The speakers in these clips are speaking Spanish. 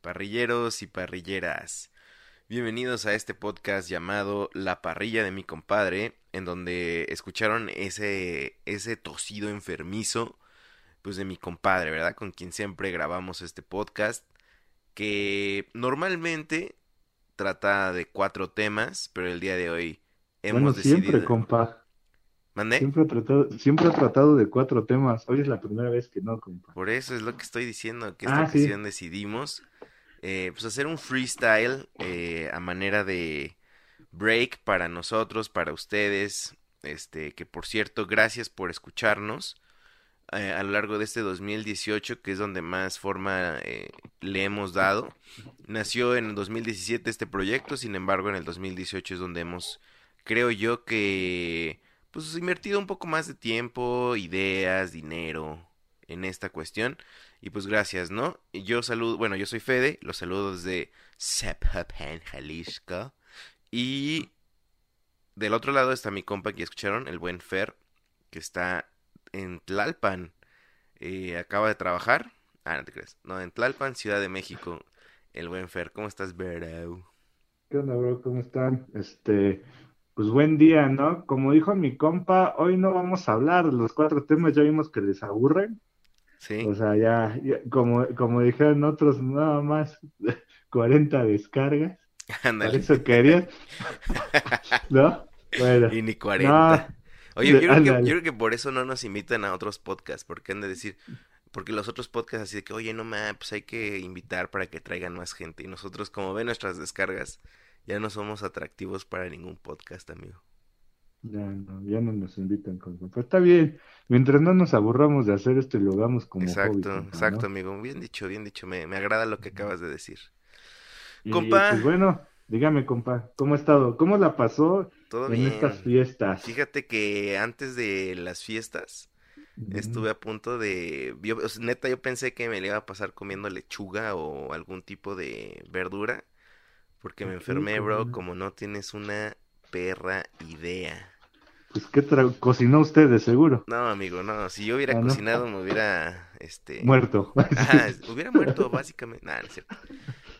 Parrilleros y parrilleras. Bienvenidos a este podcast llamado La parrilla de mi compadre, en donde escucharon ese, ese tosido enfermizo, pues de mi compadre, ¿verdad? Con quien siempre grabamos este podcast, que normalmente trata de cuatro temas, pero el día de hoy hemos bueno, decidido... siempre, compa. ¿Mandé? Siempre he, tratado, siempre tratado de cuatro temas. Hoy es la primera vez que no, compa. Por eso es lo que estoy diciendo, que esta Ah, sí. ocasión decidimos eh, pues hacer un freestyle eh, a manera de break para nosotros, para ustedes, este, que por cierto, gracias por escucharnos eh, a lo largo de este 2018, que es donde más forma eh, le hemos dado. Nació en el 2017 este proyecto, sin embargo en el 2018 es donde hemos, creo yo que, pues invertido un poco más de tiempo, ideas, dinero en esta cuestión. Y pues gracias, ¿no? Yo saludo, bueno, yo soy Fede, los saludo desde Zapopan, Jalisco. Y del otro lado está mi compa que escucharon, el buen Fer, que está en Tlalpan. Eh, acaba de trabajar. Ah, no te crees. No, en Tlalpan, Ciudad de México. El buen Fer, ¿cómo estás, bro? ¿Qué onda, bro? ¿Cómo están? Este, pues buen día, ¿no? Como dijo mi compa, hoy no vamos a hablar de los cuatro temas, ya vimos que les aburren. Sí. O sea, ya, ya- como, como dijeron otros, nada más 40 descargas. ¿Para Ándale. eso querías? ¿No? Bueno, Y ni 40. Oye, yo creo, que, yo creo que por eso no nos invitan a otros podcasts, porque han de decir, porque los otros podcasts así de que, oye, no mames, pues hay que invitar para que traigan más gente. Y nosotros, como ven nuestras descargas, ya no somos atractivos para ningún podcast, amigo. Ya no, ya no nos invitan con Pero está bien, mientras no nos aburramos de hacer esto y lo hagamos como hobby, Exacto, compa, exacto, ¿no? amigo. Bien dicho, bien dicho. Me, me agrada lo que acabas de decir. Y Compa. pues bueno, dígame, compa, ¿cómo ha estado? ¿Cómo la pasó Todo en bien. estas fiestas? Fíjate que antes de las fiestas estuve a punto de... Yo, o sea, neta, yo pensé que me le iba a pasar comiendo lechuga o algún tipo de verdura. Porque me enfermé, bro, cabrón. como no tienes una perra idea. Pues, ¿qué cocinó usted de seguro? No, amigo, no. Si yo hubiera Ah, ¿no? cocinado, me hubiera... Este... Muerto. Ajá, hubiera muerto, básicamente. Nah, no es cierto.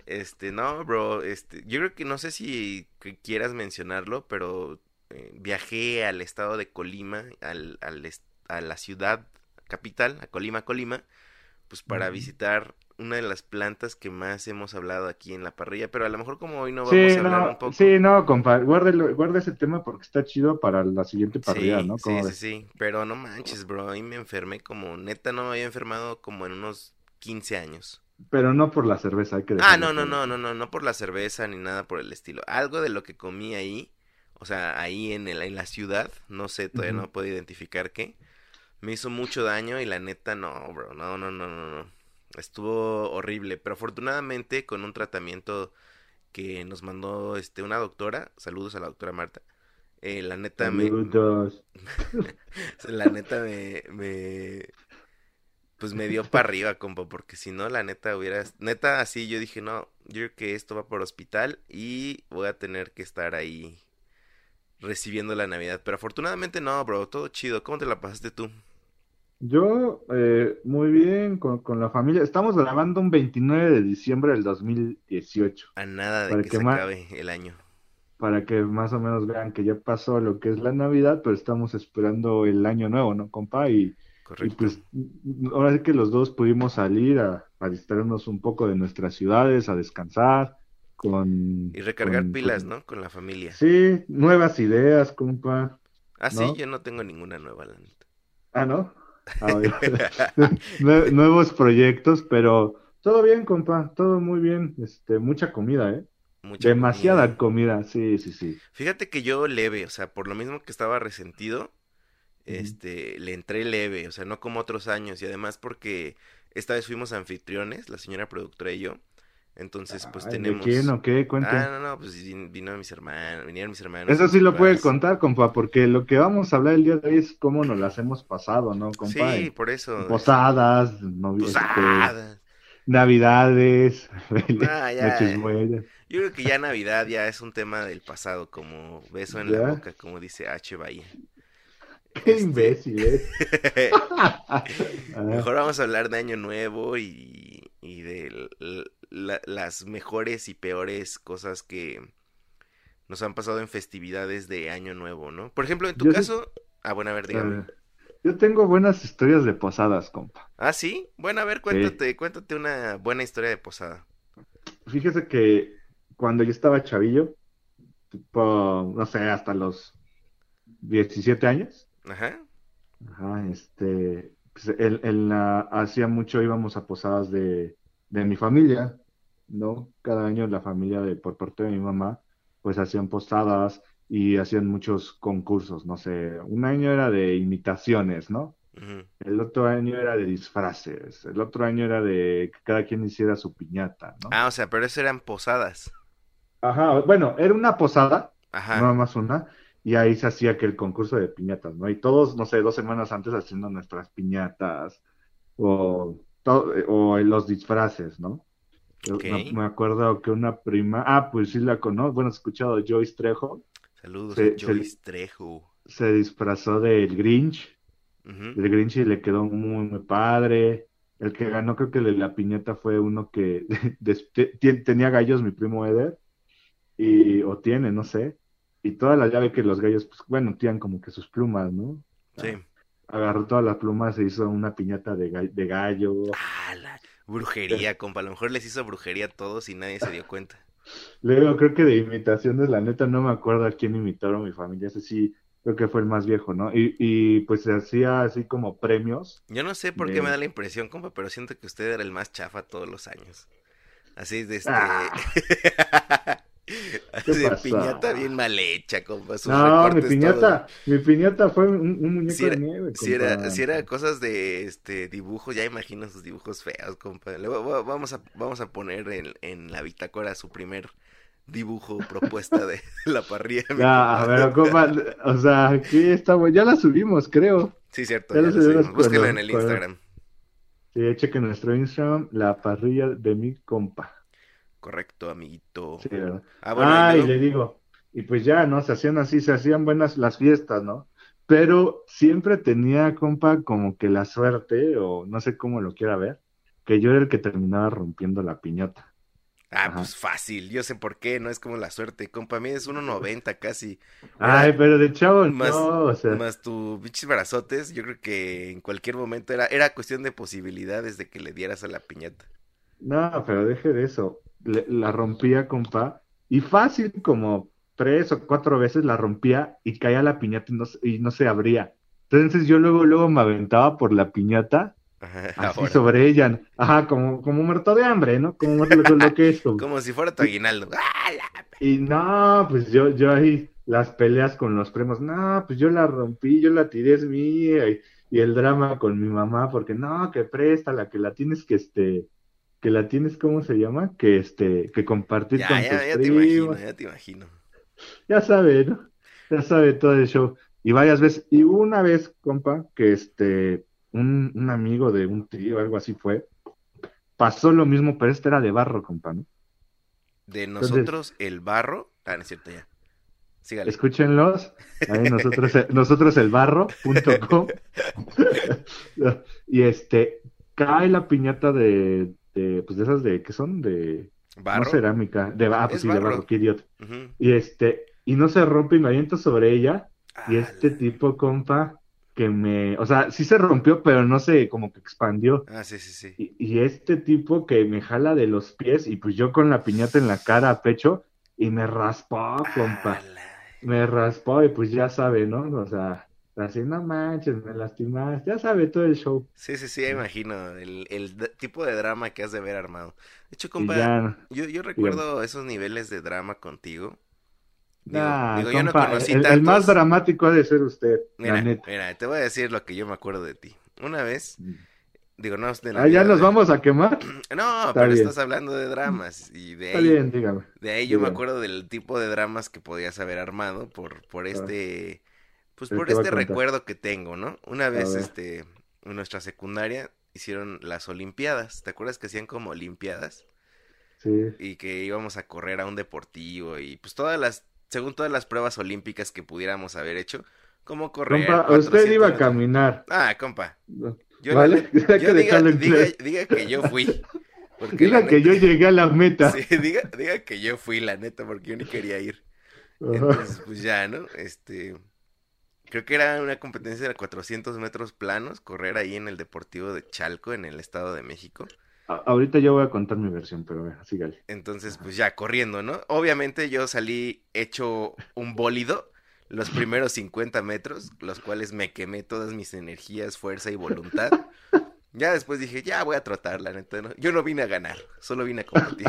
Este, no, bro, este, yo creo que no sé si quieras mencionarlo, pero eh, viajé al estado de Colima, al, al a la ciudad capital, a Colima, Colima, pues para visitar una de las plantas que más hemos hablado aquí en la parrilla, pero a lo mejor como hoy no Sí, vamos a hablar no, un poco. sí, no, compa, guárdelo- guarda ese tema porque está chido para la siguiente parrilla, Sí, ¿no? sí, ¿Cómo sí, sí, pero no manches, bro, ahí me enfermé como, neta no me había enfermado como en unos 15 años. Pero no por la cerveza, hay que Ah, no, no, no, no, no, no por la cerveza ni nada por el estilo. Algo de lo que comí ahí, o sea, ahí en el, en la ciudad, no sé, todavía no puedo identificar qué, me hizo mucho daño y la neta no, bro, no, no, no, no, no. Estuvo horrible, pero afortunadamente con un tratamiento que nos mandó este una doctora, saludos a la doctora Marta. eh, la neta me, Saludos. la neta me, me, pues me dio para arriba, compa, porque si no, la neta hubiera, neta, así yo dije, no, yo creo que esto va por hospital y voy a tener que estar ahí recibiendo la Navidad, pero afortunadamente no, bro, todo chido, ¿cómo te la pasaste tú? Yo, eh, muy bien, con, con la familia. Estamos grabando un 29 de diciembre del 2018, A nada de Para que que se acabe el año. para que más o menos vean que ya pasó lo que es la Navidad, pero estamos esperando el año nuevo, ¿no, compa? Y, y Correcto. pues ahora sí que los dos pudimos salir a, a distraernos un poco de nuestras ciudades, a descansar, con, Y recargar con, pilas, ¿no? Con la familia. sí, nuevas ideas, compa. Ah, sí, yo no tengo ninguna nueva, la neta. Ah, ¿no? Ah. Nue- Nuevos proyectos, pero todo bien, compa, todo muy bien. Este, mucha comida, ¿eh? Mucha Demasiada comida. comida, sí, sí, sí. Fíjate que yo leve, o sea, por lo mismo que estaba resentido, este, le entré leve, o sea, no como otros años, y además porque esta vez fuimos anfitriones, la señora productora y yo, entonces pues Ay, ¿de quién tenemos... o qué? Ah, Cuente. no, no, pues vin- vino mis hermanos, vinieron mis hermanos Eso sí lo puede papás. contar, compa, porque lo que vamos a hablar el día de hoy es cómo nos las hemos pasado, ¿no, compa? Sí, por eso, posadas, novi- este, posadas. navidades, Ah, ya, noches buenas. yo creo que ya Navidad ya es un tema del pasado, como beso en la boca, como dice H. Bahía. Qué Este, imbécil, ¿eh? Ah, Mejor vamos a hablar de Año Nuevo y, y de la- las mejores y peores cosas que nos han pasado en festividades de Año Nuevo, ¿no? Por ejemplo, en tu Yo sí- caso... Ah, bueno, a ver, dígame. eh, Yo tengo buenas historias de posadas, compa. Ah, sí. Bueno, a ver, cuéntate, cuéntate una buena historia de posada. Fíjese que cuando yo estaba chavillo, tipo, no sé, hasta los 17 años, Ajá. ajá, este, pues, en, en la, hacía mucho íbamos a posadas de, de mi familia, ¿no? Cada año la familia de, por parte de mi mamá, pues hacían posadas y hacían muchos concursos, no sé, un año era de imitaciones, ¿no? El otro año era de disfraces, el otro año era de que cada quien hiciera su piñata, ¿no? Ah, o sea, pero eso eran posadas. Ajá, bueno, era una posada, Ajá. nada más una, y ahí se hacía que el concurso de piñatas, ¿no? Y todos, no sé, dos semanas antes haciendo nuestras piñatas o, o los disfraces, ¿no? Yo Ok. me, me acuerdo que una prima, ah, pues sí la conozco, bueno, he escuchado Joyce Trejo, Saludos Se- Joyce Trejo. se disfrazó del Grinch, Ujú. el Grinch y le quedó muy, muy padre. El que ganó, creo que la piñata fue uno que tenía gallos, mi primo Eder, y, o tiene, no sé. Y toda la llave que los gallos, pues bueno, tienen como que sus plumas, ¿no? Sí. Agarró todas las plumas, se hizo una piñata de, ga- de gallo. Ah, la brujería, compa. A lo mejor les hizo brujería a todos y nadie se dio cuenta. Luego creo que de imitaciones, la neta, no me acuerdo a quién imitaron mi familia, ese sí, creo que fue el más viejo, ¿no? Y, y pues se hacía así como premios. Yo no sé por qué me da la impresión, compa, pero siento que usted era el más chafa todos los años. Así de este. Ah. De piñata bien mal hecha, compa. Sus No, mi piñata, mi piñata fue un, un muñeco Si era, de nieve, si era, si era cosas de este dibujos, ya imagino sus dibujos feos, compa. Va- vamos a, vamos a poner en, en la bitácora su primer dibujo propuesta de la parrilla. Ya, pero compa, o sea, aquí estamos, ya la subimos, creo. Sí, cierto, ya lo subimos subimos. Búsquenlo en el Instagram. Sí, chequen nuestro Instagram, la parrilla de mi compa. Correcto, amiguito. Sí, ¿verdad? Ah, bueno, Ah, y le digo, y pues ya, ¿no? Se hacían así, se hacían buenas las fiestas, ¿no? Pero siempre tenía, compa, como que la suerte, o no sé cómo lo quiera ver, que yo era el que terminaba rompiendo la piñata. Ah, Ajá. pues fácil, yo sé por qué, no es como la suerte. Compa, mí es 1.90 casi. Ay, Era pero de chavo, más, no, o sea, más tus bichos brazotes, yo creo que en cualquier momento era, era cuestión de posibilidades de que le dieras a la piñata. no, pero deje de eso. Le- la rompía, compa, y fácil, como tres o cuatro veces la rompía y caía la piñata y no, se- y no se abría. Entonces yo luego, luego me aventaba por la piñata Así ahora. sobre ella, ajá, como, como muerto de hambre, ¿no? Como muerto de lo que es. como- Como si fuera tu aguinaldo. ¡Ah, la- Y no, pues yo, yo ahí las peleas con los primos, no, pues yo la rompí, yo la tiré, es mía, y, y el drama con mi mamá, porque no, que préstala, que la tienes que, este, que la tienes, ¿cómo se llama? Que, este, que compartir Ya, con ya, tus ya te imagino, ya te imagino. Ya sabe, ¿no? Ya sabe todo el show. Y varias veces, y una vez, compa, que este, un, un amigo de un tío, algo así fue, pasó lo mismo, pero este era de barro, compa, ¿no? De Entonces- nosotros, el barro. Ah, no es cierto, ya. Sígale. Escúchenlos, ahí nosotros, nosotros el barro.com. y este, cae la piñata de, de, pues de esas de, ¿qué son? De, ¿Barro? no cerámica, de, ah, pues Es sí, de barro. barro, qué idiota. Y este, y no se rompe y me aviento sobre ella. Y este tipo, compa, que me, o sea, sí se rompió, pero no se como que expandió. Ah, sí, sí, sí. Y, y este tipo que me jala de los pies y pues yo con la piñata en la cara a pecho y me raspó, compa. Me raspó y pues ya sabe, ¿no? O sea, Así, no manches, me lastimaste. Ya sabe todo el show. Sí, sí, sí, imagino el, el tipo de drama que has de ver armado. De hecho, compa, ya. yo, yo recuerdo esos niveles de drama contigo. Digo, Nah, digo, yo no compa, conocí el, el más dramático ha de ser usted, Mira, la neta. mira, te voy a decir lo que yo me acuerdo de ti. Una vez, digo, no de la Ah, ¿ya vida nos de- vamos a quemar? No, Está pero bien. estás hablando de dramas y de Está ahí, bien, dígame. de ahí yo me acuerdo del tipo de dramas que podías haber armado por, por este, pues ¿Qué por este recuerdo que tengo, ¿no? Una vez, este, en nuestra secundaria hicieron las olimpiadas. ¿Te acuerdas que hacían como olimpiadas? Sí. y que íbamos a correr a un deportivo y pues todas las, según todas las pruebas olímpicas que pudiéramos haber hecho, como correr. Compa, usted iba a 400 metros. caminar. Ah, compa. Yo, ¿Vale? yo diga, diga, diga que yo fui. Diga que yo llegué a la meta. Sí, diga, diga que yo fui, la neta, porque yo ni quería ir. Entonces, pues ya, ¿no? Este, creo que era una competencia de 400 metros planos, correr ahí en el Deportivo de Chalco, en el Estado de México. Ahorita yo voy a contar mi versión, pero bueno, sígale. Entonces, pues ya corriendo, ¿no? Obviamente yo salí hecho un bólido los primeros 50 metros, los cuales me quemé todas mis energías, fuerza y voluntad. Ya después dije, ya voy a trotar, la neta, ¿no? Yo no vine a ganar, solo vine a competir.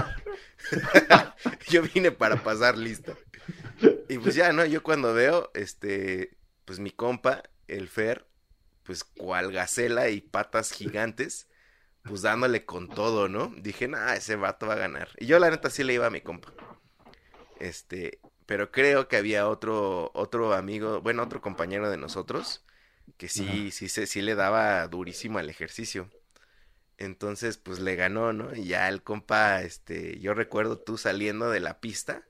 yo vine para pasar lista. Y pues ya, ¿no? Yo cuando veo, este, pues mi compa, el Fer, pues cual gacela y patas gigantes, pues dándole con todo, ¿no? Dije, nah, ese vato va a ganar. Y yo la neta sí le iba a mi compa. Este, pero creo que había otro, otro amigo, bueno, otro compañero de nosotros, que sí, sí, se, sí le daba durísimo al ejercicio. Entonces, pues le ganó, ¿no? Y ya el compa, este, yo recuerdo tú saliendo de la pista,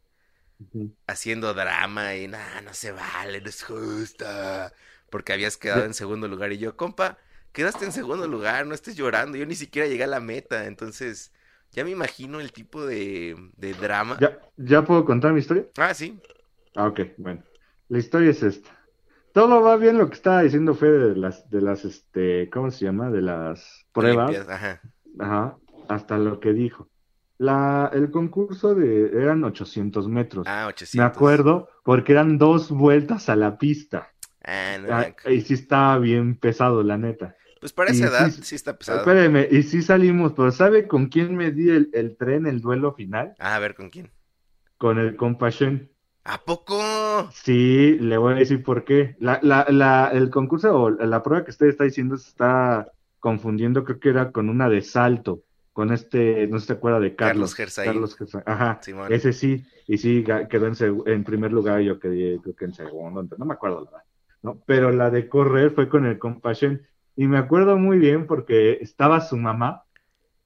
Haciendo drama y nada, no se vale, no es justa. Porque habías quedado en segundo lugar. Y yo, compa, quedaste en segundo lugar, no estés llorando. Yo ni siquiera llegué a la meta. Entonces, ya me imagino el tipo de, de drama. ¿Ya, ¿Ya puedo contar mi historia? Ah, sí. Ah, ok, bueno. La historia es esta. Todo va bien lo que estaba diciendo Fede de las, de las, este, ¿cómo se llama? De las pruebas. Olimpiadas, Ajá. Ajá, hasta lo que dijo. La, el concurso de, eran 800 metros. Ah, 800. Me acuerdo porque eran dos vueltas a la pista. Ah, no. Ah, y sí estaba bien pesado, la neta. Pues para y esa edad sí- sí está pesado. Espéreme, y sí salimos, pero ¿sabe con quién me di el, el tren, el duelo final? Ah, a ver, ¿con quién? Con el Compassion. ¿A poco? Sí, le voy a decir por qué. La, la, la, el concurso o la prueba que usted está diciendo se está confundiendo, creo que era con una de salto, con este, no se acuerda de Carlos Carlos. Gersay. Carlos Gersay, Ajá, Simón. ese sí, y sí quedó en, en primer lugar, yo quedé, creo que en segundo, no me acuerdo la verdad, ¿no? Pero la de correr fue con el Compassion, y me acuerdo muy bien porque estaba su mamá,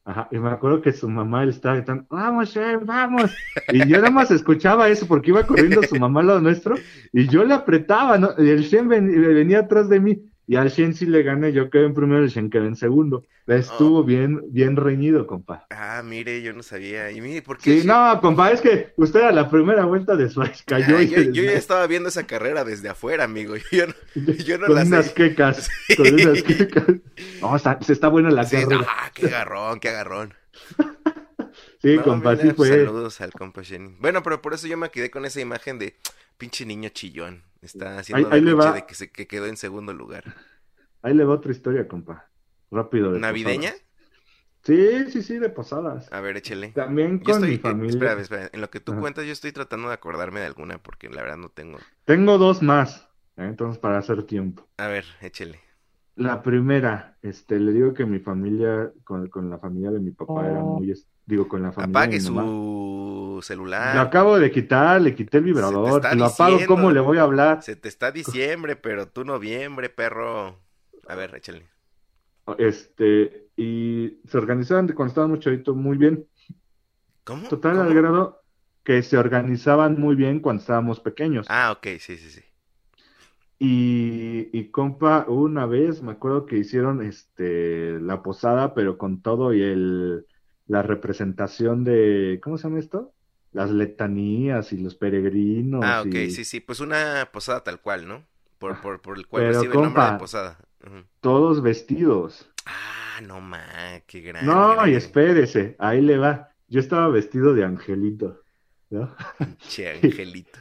Ajá, y me acuerdo que su mamá le estaba gritando, vamos, Shen, vamos. Y yo nada más escuchaba eso porque iba corriendo su mamá al lado nuestro y yo le apretaba, ¿no? Y el Shen ven- venía atrás de mí y al Shen sí le gané, yo quedé en primero, el Shen quedó en segundo. Estuvo bien, bien reñido, compa. Ah, mire, yo no sabía. Y mire, ¿por qué? Sí, no, compa, es que usted a la primera vuelta de Suárez cayó Ah, y yo, ya estaba viendo esa carrera desde afuera, amigo. Yo no, yo no con la unas sé. quecas, Sí. con unas quecas. No, está, se está buena la Sí, carrera. ah, qué agarrón, qué agarrón. Sí, No, compa, mira, sí fue. Saludos al compa Shenny. Bueno, pero por eso yo me quedé con esa imagen de pinche niño chillón. Está haciendo Ahí- ahí le va. de que, se, que quedó en segundo lugar. Ahí le va otra historia, compa. Rápido. de ¿Navideña? posadas. Sí, sí, sí, de posadas. A ver, échele. También Yo con estoy, mi familia. espera, espera, en lo que tú Ajá. cuentas yo estoy tratando de acordarme de alguna porque la verdad no tengo. Tengo dos más, ¿eh? entonces para hacer tiempo. A ver, échele. La primera, este, le digo que mi familia, con, con la familia de mi papá era muy, digo, con la familia Apague de mi mamá. su Lo celular. acabo de quitar, le quité el te vibrador, si lo apago. ¿cómo le voy a hablar? Se te está diciembre, pero tú noviembre, perro. A ver, échale. Este, y se organizaban de cuando estaba muy chavito muy bien. ¿Cómo? Total, ¿Cómo? al grado que se organizaban muy bien cuando estábamos pequeños. Ah, ok, sí, sí, sí. Y, y compa, una vez me acuerdo que hicieron este la posada, pero con todo y el la representación de, ¿cómo se llama esto? Las letanías y los peregrinos Ah, ok, y sí, sí. Pues una posada tal cual, ¿no? Por, por, por el cual Pero, recibe el nombre de compa, posada. Todos vestidos. Ah, no ma, qué grande. No, y espérese, ahí le va. Yo estaba vestido de angelito, ¿no? Che, angelito.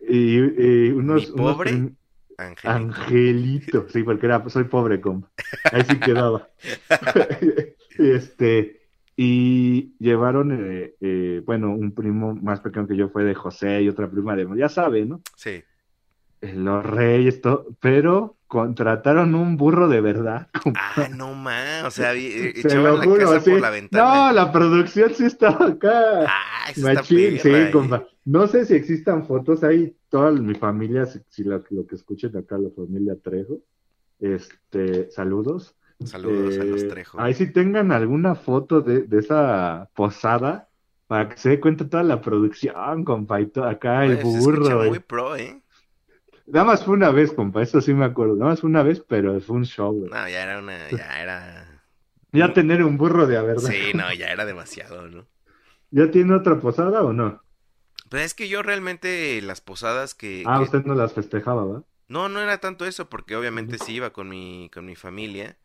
Y, y unos, ¿Mi unos pobre? prim- Angelito. Angelito, sí, porque era, soy pobre, compa. Ahí sí quedaba. este, y llevaron, eh, eh, bueno, un primo más pequeño que yo fue de José y otra prima de, ya sabe, ¿no? Sí. Eh, Los reyes, todo, pero contrataron un burro de verdad. Ah, no más. O sea, eh, Se echaban lo la juro, casa sí. por la ventana. No, la producción sí estaba acá. Ah, Machín, sí, eh. compa. No sé si existan fotos ahí, toda mi familia, si, si lo, lo que escuchen acá, la familia Trejo, este, saludos. Saludos a los Eh, Trejo. Ahí si tengan alguna foto de, de esa posada, para que se dé cuenta toda la producción, compa, y todo acá el se escucha burro. muy eh. pro, ¿eh? Nada más fue una vez, compa, eso sí me acuerdo, nada más fue una vez, pero fue un show, güey. No, ya era una, ya era... Ya tener un burro de verdad. Sí, no, ya era demasiado, ¿no? ¿Ya tiene otra posada o no? Pero es que yo realmente las posadas que... Ah, que- usted no las festejaba, ¿va? No, no era tanto eso, porque obviamente sí iba con mi, con mi familia.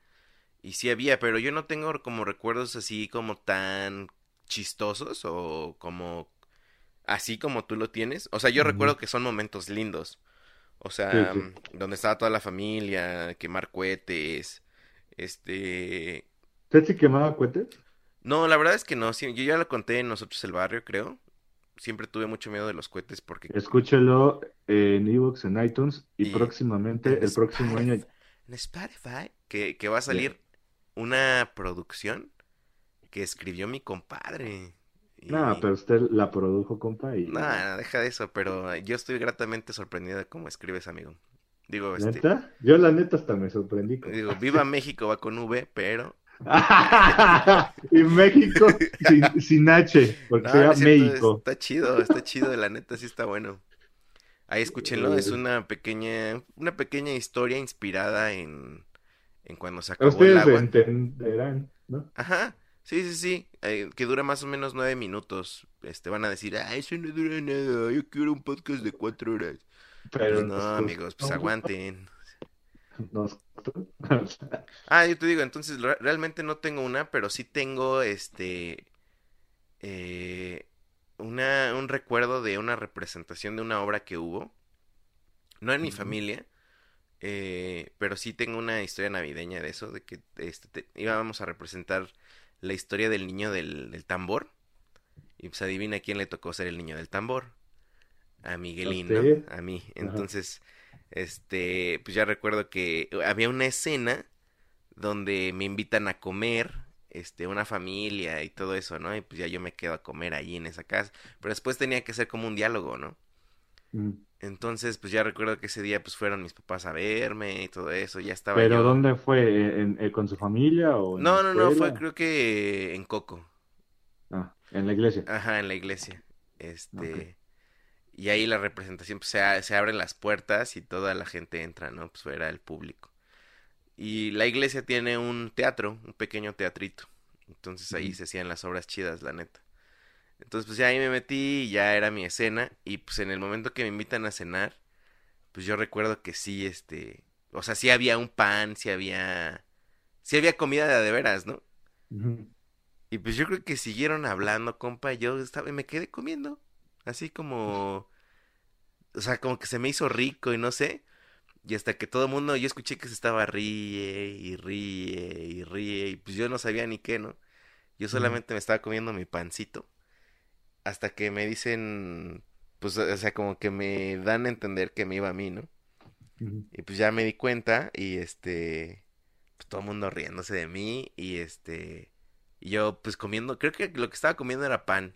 Y sí había, pero yo no tengo como recuerdos así como tan chistosos o como así como tú lo tienes. O sea, yo recuerdo que son momentos lindos. O sea, Sí, donde estaba toda la familia, quemar cohetes, este... ¿Usted sí quemaba cohetes? No, la verdad es que no, sí, yo ya lo conté en Nosotros el Barrio, creo. Siempre tuve mucho miedo de los cohetes porque Escúchelo en Evox, en iTunes y, Y próximamente, en el próximo año. en Spotify que, que va a salir una producción que escribió mi compadre. Y- No, pero usted la produjo, compa, y... No, deja de eso, pero yo estoy gratamente sorprendido de cómo escribes, amigo. Digo, este, ¿Neta? Yo la neta hasta me sorprendí. compa. digo, Viva México va con V, pero y México sin, sin H, porque no, se no llama es cierto, México. está chido, está chido, la neta sí está bueno. Ahí escúchenlo, es Eh. una pequeña, una pequeña historia inspirada en, en cuando se acabó el Ustedes agua. entenderán, ¿no? Ajá, sí, sí, sí, eh, que dura más o menos nueve minutos. Este, van a decir, ah, eso no dura nada, yo quiero un podcast de cuatro horas. Pero Pues no, nos- amigos, pues aguanten. nos- Ah, yo te digo, entonces re- realmente no tengo una, pero sí tengo este eh, una, un recuerdo de una representación de una obra que hubo. No en mi familia, eh, pero sí tengo una historia navideña de eso, de que este, te- íbamos a representar la historia del niño del, del tambor. Y pues adivina quién le tocó ser el niño del tambor. A Miguelín, ¿no? A mí. Ajá. Entonces, este, pues ya recuerdo que había una escena donde me invitan a comer, este, una familia y todo eso, ¿no? Y pues ya yo me quedo a comer allí en esa casa. Pero después tenía que ser como un diálogo, ¿no? Mm. Entonces, pues ya recuerdo que ese día pues fueron mis papás a verme y todo eso, ya estaba ¿Pero yo. dónde fue? ¿En- en- ¿Con su familia o en No, la no, no, fue creo que en Coco. Ah, en la iglesia. Ajá, en la iglesia. Este. Y ahí la representación, pues se, a- se abren las puertas y toda la gente entra, ¿no? Pues fuera el público. Y la iglesia tiene un teatro, un pequeño teatrito. Entonces ahí se hacían las obras chidas, la neta. Entonces, pues ya ahí me metí y ya era mi escena. Y pues en el momento que me invitan a cenar, pues yo recuerdo que sí, este. O sea, sí había un pan, sí había. Sí había comida de de veras, ¿no? Y pues yo creo que siguieron hablando, compa. Yo estaba y me quedé comiendo. Así como. O sea, como que se me hizo rico y no sé. Y hasta que todo el mundo, yo escuché que se estaba ríe y ríe y ríe. Y pues yo no sabía ni qué, ¿no? Yo solamente me estaba comiendo mi pancito. Hasta que me dicen. Pues, o sea, como que me dan a entender que me iba a mí, ¿no? Y pues ya me di cuenta y este, pues todo el mundo riéndose de mí y este, y yo pues comiendo, creo que lo que estaba comiendo era pan,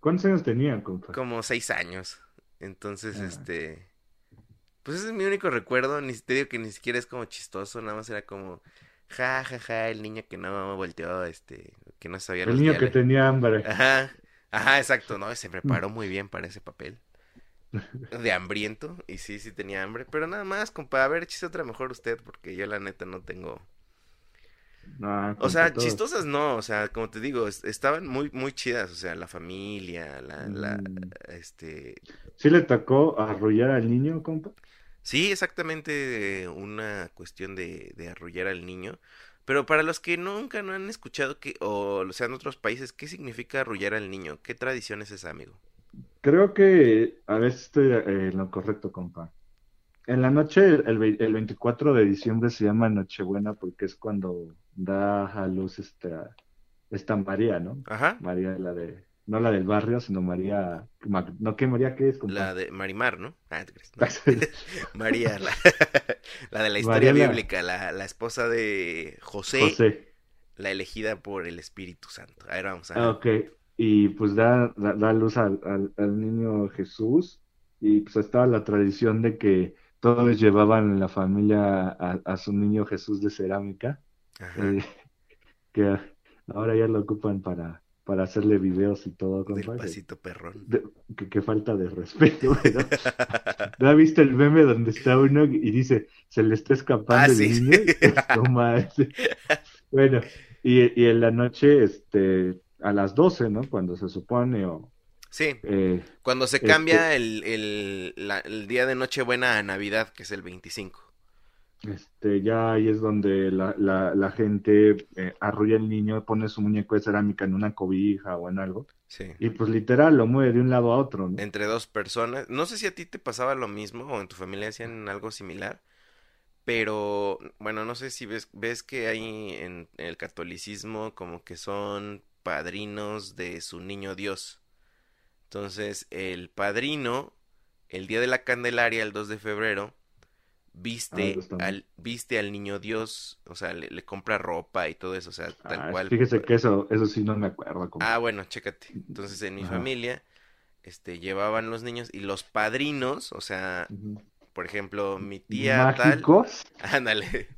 ¿Cuántos años tenían, compa? como seis años. Entonces, Ah. este, pues ese es mi único recuerdo, ni te digo que ni siquiera es como chistoso, nada más era como, ja, ja, ja, el niño que no volteó, este, que no sabía El los niño que tenía hambre. Ajá, ajá, exacto, no, se preparó muy bien para ese papel. De hambriento, y sí, sí tenía hambre, pero nada más, compa, a ver, chiste otra mejor usted, porque yo la neta no tengo... Ah, O sea, todo. chistosas no, o sea, como te digo, es- estaban muy, muy chidas, o sea, la familia, la, la, Mm. este... ¿Sí le tocó arrullar al niño, compa? Sí, exactamente una cuestión de, de arrullar al niño, pero para los que nunca no han escuchado que, o sea, en otros países, ¿qué significa arrullar al niño? ¿Qué tradición es esa, amigo? Creo que a veces estoy eh, en lo correcto, compa. En la noche, el, el 24 de diciembre se llama Nochebuena porque es cuando da a luz esta, esta María, ¿no? Ajá. María, la de, no la del barrio, sino María, no, ¿qué María qué es, compa? La de Marimar, ¿no? Ah, ¿te crees? No. María, la, la de la historia María bíblica, la, la esposa de José, José. la elegida por el Espíritu Santo. A ver, vamos a Ah, ok. Y pues da, da, da luz al, al, al niño Jesús y pues estaba la tradición de que todos llevaban en la familia a, a su niño Jesús de cerámica, eh, que ahora ya lo ocupan para, para hacerle videos y todo, Del compa, que, pasito perrón. de- que- que falta de respeto, ¿no? ¿No has visto el meme donde está uno y dice, se le está escapando Ah, el sí. niño? Manches. Bueno, y, y en la noche, este, a las 12, ¿no? Cuando se supone, o, Sí, eh, cuando se este- cambia el, el, la- el día de Nochebuena a Navidad, que es el 25. Este, ya ahí es donde la, la, la gente eh, arrulla al niño, pone su muñeco de cerámica en una cobija o en algo, Sí. y pues literal lo mueve de un lado a otro, ¿no? Entre dos personas. No sé si a ti te pasaba lo mismo o en tu familia hacían algo similar. Pero, bueno, no sé si ves, ves que hay en el catolicismo como que son padrinos de su niño Dios. Entonces, el padrino, el día de la Candelaria, el 2 de febrero, viste Ah, bien. al, viste al niño Dios, o sea, le, le compra ropa y todo eso, o sea, tal Ah, cual. fíjese que eso, eso sí no me acuerdo. compa. Ah, bueno, chécate. Entonces, en mi Ajá. familia, este, llevaban los niños y los padrinos, o sea, por ejemplo, mi tía tal, ¿Mágicos? ándale,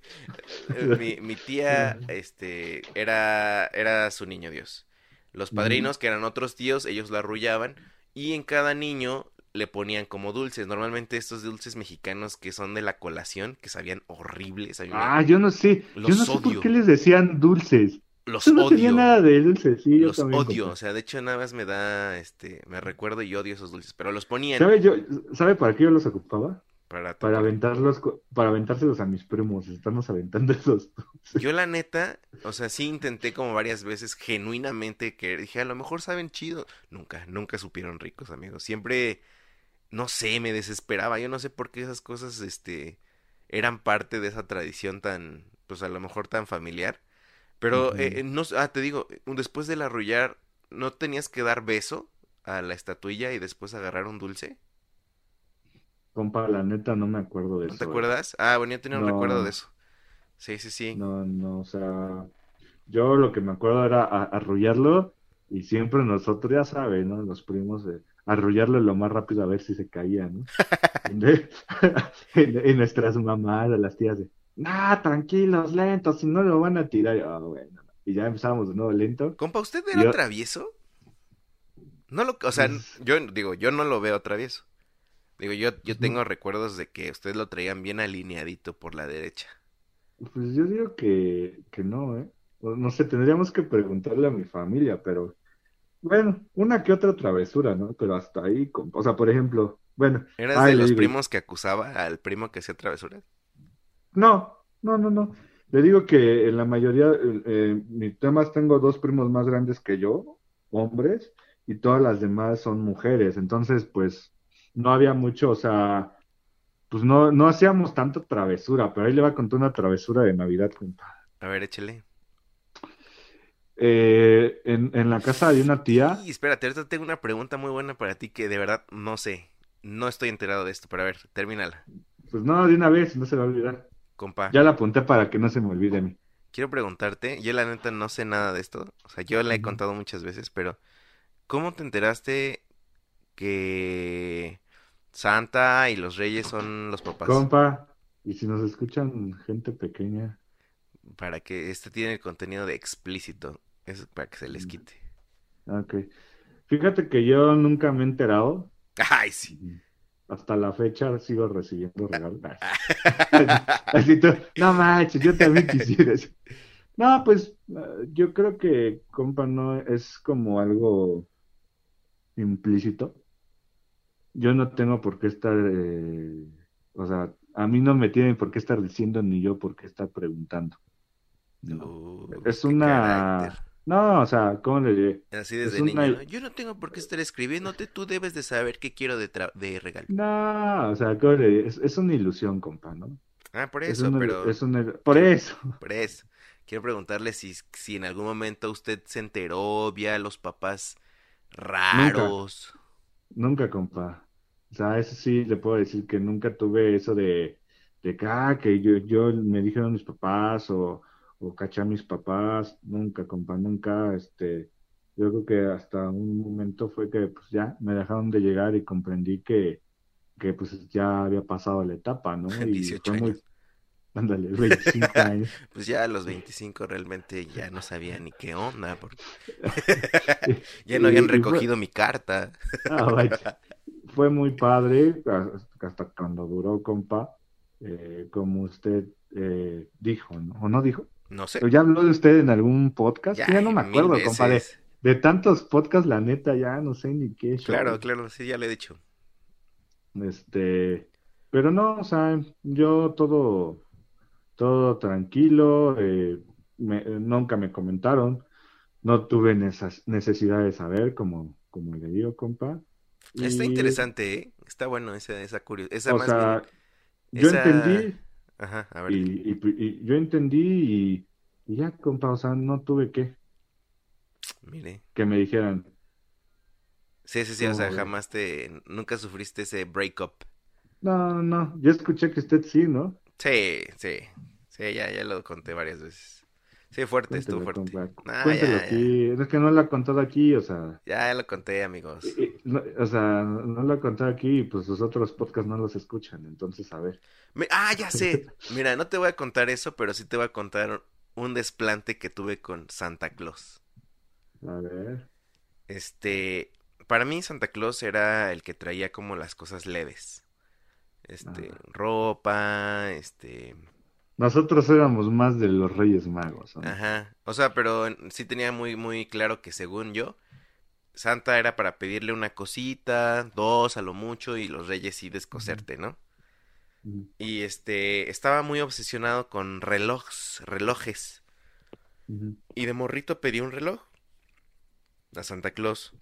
mi, mi tía, este, era, era su niño Dios. Los padrinos, que eran otros tíos, ellos lo arrullaban y en cada niño le ponían como dulces. Normalmente estos dulces mexicanos que son de la colación, que sabían horribles, Ah, yo no sé, yo Los no sé por odio. qué les decían dulces. los Eso no tenía odio. nada de dulces, sí, yo Los odio, o sea, de hecho nada más me da, este, me recuerdo y odio esos dulces, pero los ponían ¿Sabe yo, sabe para qué yo los ocupaba? para Para aventarlos, para aventárselos a mis primos, estarnos aventando esos. Yo la neta, o sea, sí intenté como varias veces genuinamente que dije, a lo mejor saben chido. Nunca, nunca supieron ricos, amigos. Siempre, no sé, me desesperaba. Yo no sé por qué esas cosas, este, eran parte de esa tradición tan, pues a lo mejor tan familiar. Pero, eh, eh, no, ah, te digo, después del arrullar, ¿no tenías que dar beso a la estatuilla y después agarrar un dulce? Compa, la neta no me acuerdo de ¿No eso. te eh. acuerdas? Ah, bueno, yo tenía un No. recuerdo de eso. Sí, sí, sí. No, no, o sea, yo lo que me acuerdo era arrullarlo y siempre nosotros, ya saben, ¿no? Los primos, de arrullarlo lo más rápido a ver si se caía, ¿no? Y nuestras mamás, las tías de, nah, tranquilos, lentos, si no lo van a tirar. Y, "Ah, bueno. Y ya empezábamos de nuevo lento. Compa, ¿usted era Yo- travieso? No lo, o sea, Pues- yo digo, yo no lo veo travieso. Digo, yo, yo tengo recuerdos de que ustedes lo traían bien alineadito por la derecha. Pues yo digo que, que no, ¿eh? No sé, tendríamos que preguntarle a mi familia, pero bueno, una que otra travesura, ¿no? Pero hasta ahí, o sea, por ejemplo, bueno, ¿Eras ay, de los digo, primos que acusaba al primo que hacía travesuras? no, no, no, no. Le digo que en la mayoría, eh, mis temas tengo dos primos más grandes que yo, hombres, y todas las demás son mujeres, entonces, pues, no había mucho, o sea, pues no, no hacíamos tanto travesura, pero ahí le va a contar una travesura de Navidad, compa. A ver, échale. Eh, en, en la casa de una tía, Y espérate, ahorita tengo una pregunta muy buena para ti que de verdad no sé. No estoy enterado de esto, pero a ver, termínala. pues no, de una vez, no se va a olvidar. Compa, Ya la apunté para que no se me olvide a mí. quiero preguntarte, yo la neta no sé nada de esto, o sea, yo la he contado muchas veces, pero ¿cómo te enteraste que Santa y los Reyes son los papás? Compa, y si nos escuchan gente pequeña, Para que este tiene el contenido de explícito, es para que se les quite. ok. Fíjate que yo nunca me he enterado. Ay, sí. Hasta la fecha sigo recibiendo regalos. Así tú, no manches, yo también quisiera eso. No, pues eh, yo creo que, compa, no es como algo implícito. Yo no tengo por qué estar, eh, o sea, a mí no me tienen por qué estar diciendo ni yo por qué estar preguntando. No. Uh, Es una, carácter. No, o sea, ¿cómo le diré? Así desde Es niño. una- ¿no? Yo no tengo por qué estar escribiéndote, tú debes de saber qué quiero de, tra- de regalo. No, o sea, ¿cómo le diré? Es, es una ilusión, compa, ¿no? Ah, por Es eso, una- pero es una- por eso. por eso. Quiero preguntarle si, si en algún momento usted se enteró, vio a los papás raros. Nunca, compa. O sea, eso sí le puedo decir que nunca tuve eso de, de que, ah, que yo, yo me dijeron mis papás o, o caché a mis papás. Nunca, compa, nunca. Este, yo creo que hasta un momento fue que pues ya me dejaron de llegar y comprendí que, que pues ya había pasado la etapa, ¿no? Y 18 fue muy, años. ándale, 25 años. Pues ya a los 25 realmente ya no sabía ni qué onda, porque ya no Y- habían y fue- recogido mi carta. Ah. Fue muy padre hasta hasta cuando duró, compa, eh, como usted eh, dijo, ¿no? ¿O no dijo? No sé. ¿Ya habló de usted en algún podcast? Ya, no me acuerdo, compa, de, tantos podcasts, la neta, ya no sé ni qué show. Claro, claro, sí, ya le he dicho. Este, pero no, o sea, yo todo, todo tranquilo, eh, me- nunca me comentaron, no tuve necesidad de saber, como, como le digo, compa. Está Y- interesante, ¿eh? Está bueno esa, esa curiosidad. Esa O más sea, bien- yo esa- entendí Ajá, a ver. y, y- y yo entendí y, y ya, compa, o sea, no tuve que, Mire. que me dijeran, Sí, sí, sí, o sea, jamás te... Nunca sufriste ese breakup. no, no, yo escuché que usted sí, ¿no? Sí, sí. Sí, ya, ya lo conté varias veces. Sí, fuerte, estuvo fuerte. compa, Ah, cuéntelo ya, es que no lo ha contado aquí, o sea, Ya, lo conté, amigos. no, o sea, no lo ha contado aquí y pues los otros podcasts no los escuchan, entonces, a ver, Me- Ah, ya sé. Mira, no te voy a contar eso, pero sí te voy a contar un desplante que tuve con Santa Claus. a ver, Este, para mí Santa Claus era el que traía como las cosas leves. Este, Ajá. ropa, este, nosotros éramos más de los Reyes Magos, ¿no? ajá. O sea, pero sí tenía muy, muy claro que según yo, Santa era para pedirle una cosita, dos a lo mucho, y los reyes sí descoserte, ¿no? Y este, estaba muy obsesionado con relojes, relojes. Y de morrito pedí un reloj a Santa Claus.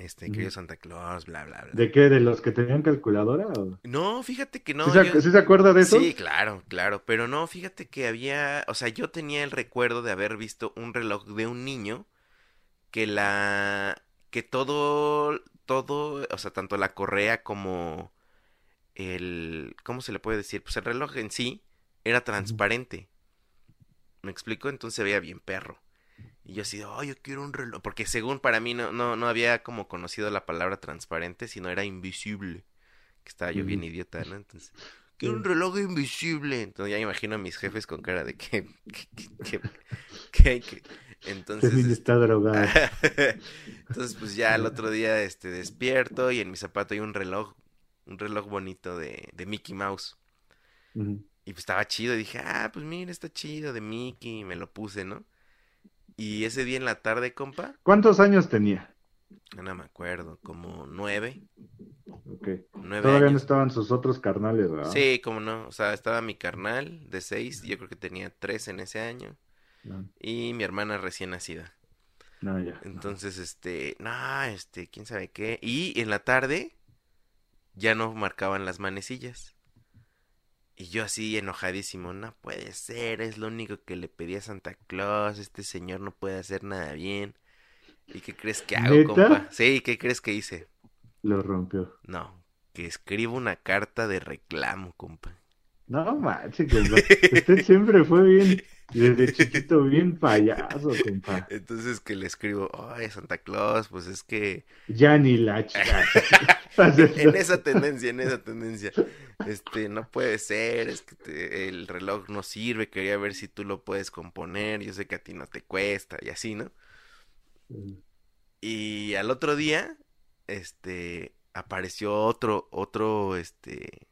Este, querido Santa Claus, bla, bla, bla. ¿De qué? ¿De los que tenían calculadora? o? No, fíjate que no. ¿Sí, se, yo- sí se acuerda de eso? Sí, claro, claro, pero no, fíjate que había, o sea, yo tenía el recuerdo de haber visto un reloj de un niño que la, que todo, todo, o sea, tanto la correa como el, ¿cómo se le puede decir? Pues el reloj en sí era transparente. ¿Me explico? Entonces se veía bien perro. Y yo así, oh, yo quiero un reloj. Porque según para mí no, no, no había como conocido la palabra transparente, sino era invisible. Que estaba yo bien Ujú. idiota, ¿no? Entonces, quiero un reloj invisible. Entonces ya me imagino a mis jefes con cara de que, que, que, que- que- entonces, está drogado. entonces, pues ya el otro día este despierto y en mi zapato hay un reloj, un reloj bonito de, de Mickey Mouse. Y pues estaba chido, y dije, ah, pues mira, está chido de Mickey, y me lo puse, ¿no? Y ese día en la tarde, compa, ¿Cuántos años tenía? no me acuerdo, como nueve, Ok. nueve Todavía no estaban sus otros carnales, ¿verdad? Sí, como no, o sea, estaba mi carnal de seis, yo creo que tenía tres en ese año, No, y mi hermana recién nacida. no, ya. Entonces, este, no, este, quién sabe qué. Y en la tarde ya no marcaban las manecillas. Y yo así enojadísimo, no puede ser, es lo único que le pedí a Santa Claus, este señor no puede hacer nada bien. ¿Y qué crees que hago, ¿Neta? compa? Sí, ¿qué crees que hice? Lo rompió. No, que escribo una carta de reclamo, compa. No manches, compa. Usted siempre fue bien, desde chiquito, bien payaso, compa. Entonces que le escribo, ay, Santa Claus, pues es que Ya ni la chica. en esa tendencia, en esa tendencia. Este, no puede ser, es que te- el reloj no sirve, quería ver si tú lo puedes componer, yo sé que a ti no te cuesta y así, ¿no? Y al otro día, este, apareció otro, otro, este,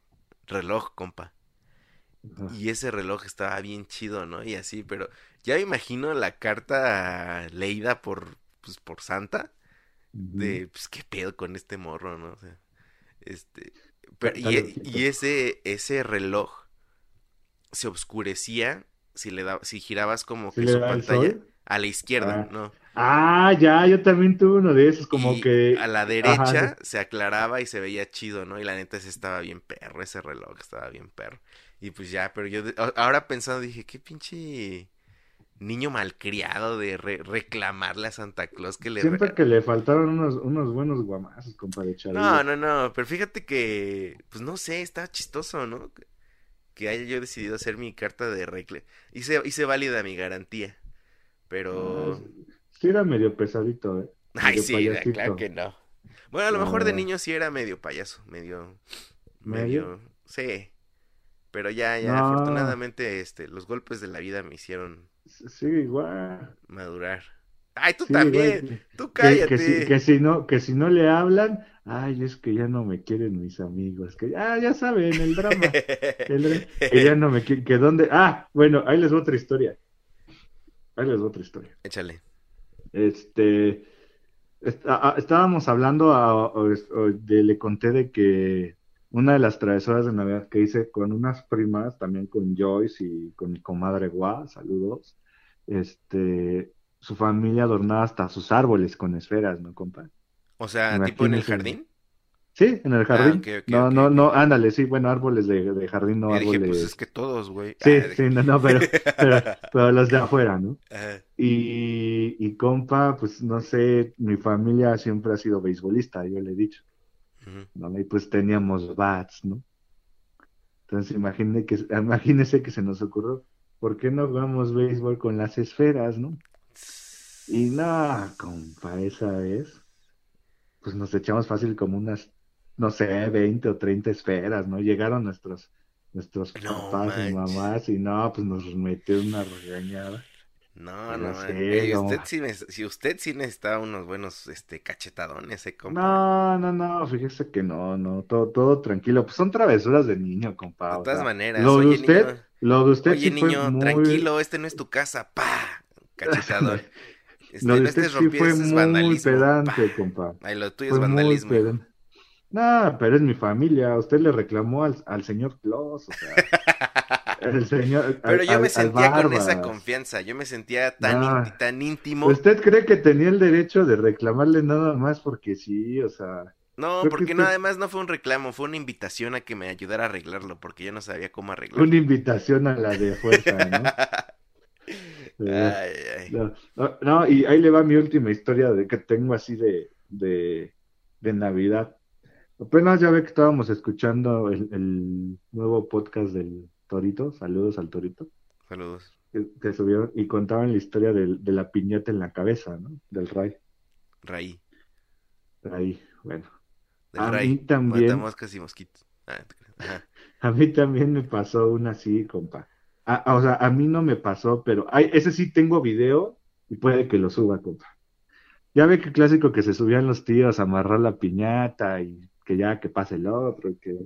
reloj, compa. Y ese reloj estaba bien chido, ¿no? Y así, pero ya me imagino la carta leída por, pues, por Santa. De pues qué pedo con este morro, ¿no? O sea, este pero- Está y, ese ese reloj se oscurecía si le da, si girabas como ¿Sí que su pantalla? A la izquierda, Ah. ¿no? Ah, ya, yo también tuve uno de esos, como Y que... a la derecha Ajá. se aclaraba y se veía chido, ¿no? Y la neta ese estaba bien perro, ese reloj estaba bien perro. Y pues ya, pero yo de- ahora pensando dije, qué pinche niño malcriado de re- reclamarle a Santa Claus que le Siento que le faltaron unos, unos buenos guamazos, compadre Charillo. No, no, no, pero fíjate que, pues no sé, está chistoso, ¿no? Que haya yo decidido hacer mi carta de reclamo. Hice, hice válida mi garantía, pero... Sí era medio pesadito, ¿eh? Ay, medio sí, payasito. claro que no. Bueno, a lo mejor de Ah. niño sí era medio payaso, medio... ¿Medio? Medio... Sí. Pero ya, ya, No. afortunadamente, este, los golpes de la vida me hicieron Sí, igual. madurar. Ay, tú Sí, también, tú Que, cállate. que si, que si no, que si no le hablan, ay, es que ya no me quieren mis amigos, que ah, ya saben, el drama, el que ya no me quieren, que dónde, ah, bueno, ahí les va otra historia, ahí les va otra historia. Échale. Este, estábamos hablando, a- de, le conté de que una de las travesuras de Navidad que hice con unas primas, también con Joyce y con mi comadre Gua, saludos, este, su familia adornaba hasta sus árboles con esferas, ¿no, compa? O sea, tipo en el Imagínese. jardín. Sí, en el jardín. ok, ok, no, no, no, ándale, sí, bueno, árboles de, de jardín, no Yo dije, árboles. pues es que todos, güey. Sí, Ah, sí, no, no, pero, pero, pero los de afuera, ¿no? Ajá. Y, y compa, pues no sé, mi familia siempre ha sido beisbolista, yo le he dicho. ¿no? Y pues teníamos bats, ¿no? Entonces imagine que, imagínese que se nos ocurrió, ¿por qué no jugamos béisbol con las esferas, no? Y no, compa, esa vez, pues nos echamos fácil como unas, no sé, 20 o 30 esferas, ¿no? Llegaron nuestros, nuestros No papás y mamás y no, pues nos metió una regañada. No, Ya no, sé, no. usted sí me- si usted sí necesitaba unos buenos este cachetadones, eh, compa. No, no, no, fíjese que no, no, todo, todo tranquilo. Pues son travesuras de niño, compa. de o todas sea, maneras, lo de oye, usted, niño, lo de usted oye, sí fue niño, muy- tranquilo, este no es tu casa, pa, cachetadón. Este, Lo de no usted estés sí fue ese es muy vandalismo, pedante, pa. compa. Ay, lo tuyo Fue es vandalismo. No, pero es mi familia. Usted le reclamó al, al señor Claus, o sea, el señor, Pero al- yo me sentía con esa confianza, yo me sentía tan, No. tan íntimo. ¿Usted cree que tenía el derecho de reclamarle nada más porque sí? O sea, No, porque no, además no fue un reclamo, fue una invitación a que me ayudara a arreglarlo, porque yo no sabía cómo arreglarlo. una invitación a la de fuerza, ¿no? Eh, Ay, ay. No, no, no, y ahí le va mi última historia de que tengo así de, de, de Navidad. Apenas ya ve que estábamos escuchando el, el nuevo podcast del Torito, saludos al Torito, Saludos. que, que subieron y contaban la historia del- de, la piñata en la cabeza, ¿no? Del Ray. Raí. Ahí, bueno. Del A Ray. mí también. Matamoscas y mosquitos. Ah. A mí también me pasó una así, compa. A- a- o sea, a mí no me pasó, pero ay, ese sí tengo video y puede que lo suba, compa. Ya ve que clásico que se subían los tíos a amarrar la piñata y que ya que pase el otro, que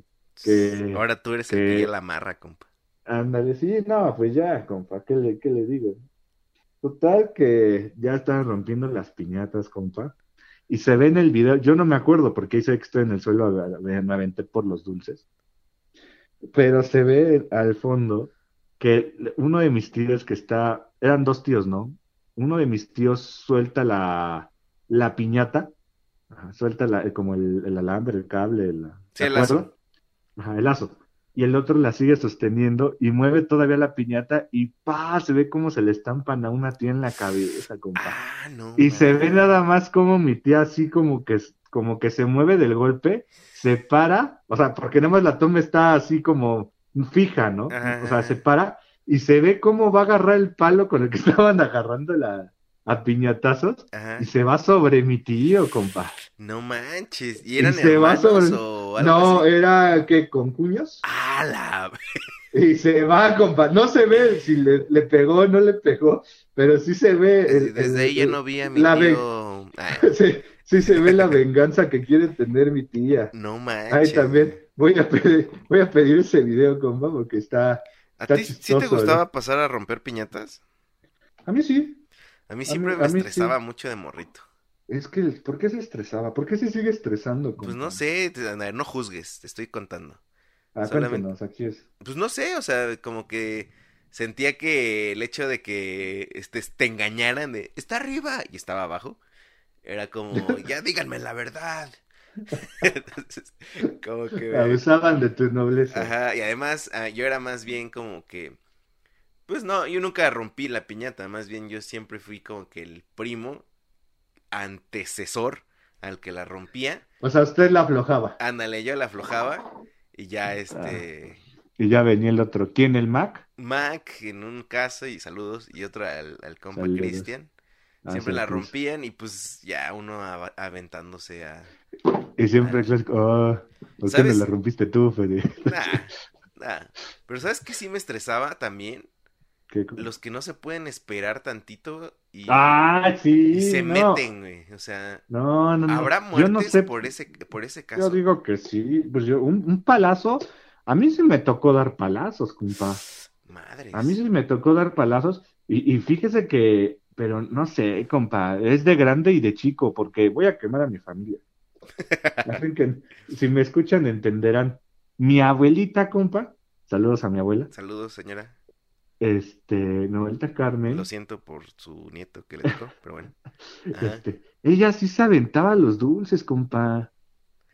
Que- Ahora tú eres el que- la amarra, compa. Ándale, sí, no, pues ya, compa, ¿qué le, qué le digo? Total que ya estaban rompiendo las piñatas, compa. Y se ve en el video, yo no me acuerdo porque que estoy en el suelo, me aventé por los dulces. Pero se ve al fondo que uno de mis tíos que está, eran dos tíos, ¿no? Uno de mis tíos suelta la, la piñata, ajá, suelta la, como el, el alambre, el cable, la, Sí, ¿de el lazo. Ajá, el lazo. Y el otro la sigue sosteniendo y mueve todavía la piñata y ¡pa! Se ve cómo se le estampan a una tía en la cabeza, compa. Ah, no. Y se ve nada más como mi tía así como que, como que se mueve del golpe, se para, o sea, porque nada más la toma está así como fija, ¿no? Ajá, O sea, se para y se ve cómo va a agarrar el palo con el que estaban agarrando la, a piñatazos Ajá. y se va sobre mi tío, compa. No manches. ¿Y Y eran se va sobre- o algo No, así? era que con cuños. ¡Ah, la... Y se va, compa. No se ve si le, le pegó o no le pegó, pero sí se ve. el- Desde el- ahí ya no vi a mi la ve- tío... Ay, Sí, sí se ve la venganza que quiere tener mi tía. no manches. Ahí también voy a pedir, voy a pedir ese video, compa, porque está. ¿A ti sí te chistoso, gustaba ¿no? pasar a romper piñatas? A mí sí. A mí A siempre mí- me sí. estresaba mucho de morrito. Es que, ¿por qué se estresaba? ¿Por qué se sigue estresando, Pues no sé, te- a ver, no juzgues, te estoy contando. Ah, solamente- aquí es. Pues no sé, o sea, como que sentía que el hecho de que este, te engañaran de, está arriba y estaba abajo, era como, ya díganme la verdad. Entonces, como que... Abusaban de tu nobleza. Ajá, y además ah, yo era más bien como que... Pues no, yo nunca rompí la piñata, más bien yo siempre fui como que el primo antecesor al que la rompía. O sea, usted la aflojaba. Ándale, yo la aflojaba y ya este... Y ya venía el otro. ¿Quién, el Mac? Mac en un caso y saludos y otro al, al compa. Cristian. Ah, Siempre sí, la rompían y pues ya uno aventándose a... Y siempre el clásico, oh, ¿por qué ¿Sabes? la rompiste tú, Fede? Nah, nah. Pero ¿sabes qué sí me estresaba también? ¿Qué- Los que no se pueden esperar tantito y, Ah, sí. y se no. meten, güey. O sea, No, no, no. ¿habrá Yo muertes no sé. por ese por ese Yo caso? digo que sí. Pues yo, un, un palazo. A mí sí me tocó dar palazos, compa. Madres. A mí sí me tocó dar palazos. Y, y fíjese que, pero no sé, compa, es de grande y de chico, porque voy a quemar a mi familia. Así que si me escuchan entenderán. Mi abuelita, compa, saludos a mi abuela, Saludos, señora. Este, abuelita Carmen, Lo siento por su nieto que le tocó, pero bueno. Este, ella sí se aventaba los dulces, compa.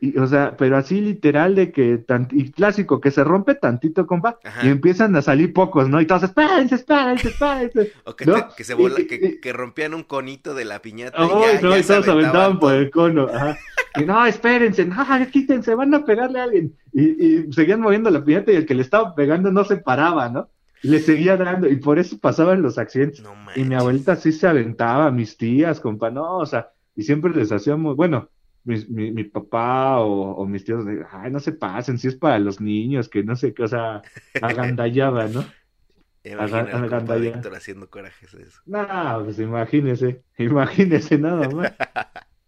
Y, o sea, pero así literal de que, y clásico, que se rompe tantito, compa, Ajá. y empiezan a salir pocos, ¿no? Y todos, espérense, espérense, espérense. O que, ¿No? te- que se vola, Y- que, y- que rompían un conito de la piñata y ya, no, ya y se todos se aventaban aventaban por el cono. Ajá. Y no, espérense, no, quítense, van a pegarle a alguien. Y, y seguían moviendo la piñata y el que le estaba pegando no se paraba, ¿no? Le seguía dando, y por eso pasaban los accidentes. No Y mi abuelita sí se aventaba, mis tías, compa, no, o sea, y siempre les hacíamos, bueno, mis- mi, mi papá o, o mis tíos, ay, no se pasen, si es para los niños, que no sé qué, o sea, agandallaba, ¿no? Imagina. Víctor haciendo corajes eso. No, pues imagínese, imagínese nada más.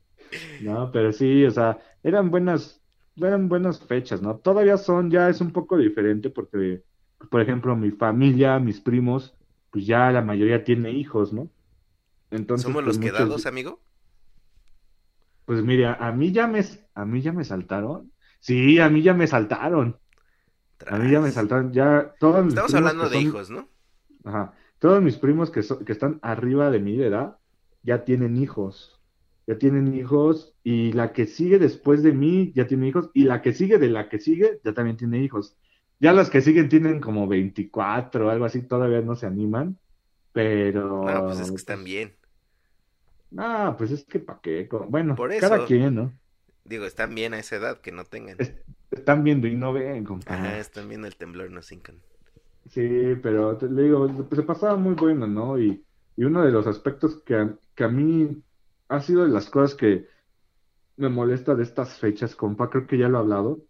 No, pero sí, o sea, eran buenas, eran buenas fechas, ¿no? Todavía son, ya es un poco diferente porque, por ejemplo, mi familia, mis primos, pues ya la mayoría tiene hijos, ¿no? Entonces, ¿Somos pues los muchos- quedados, amigo? Pues mira, a mí ya me, a mí ya me saltaron. Sí, a mí ya me saltaron. A mí ya me saltaron, ya todos mis Estamos hablando de son- hijos, ¿no? Ajá. Todos mis primos que, so- que están arriba de mi edad ya tienen hijos. Ya tienen hijos y la que sigue después de mí ya tiene hijos y la que sigue de la que sigue ya también tiene hijos. Ya los que siguen tienen como 24 o algo así, todavía no se animan, pero... No, pues es que están bien. Ah, pues es que pa' qué. Bueno, Por cada quien, ¿no? Digo, están bien a esa edad, que no tengan. Es- Están viendo y no ven, compadre. Ajá, están viendo el temblor, no cincan. Sí, pero te le digo, pues, se pasaba muy bueno, ¿no? Y, y uno de los aspectos que a, que a mí ha sido de las cosas que me molesta de estas fechas, compa, creo que ya lo he hablado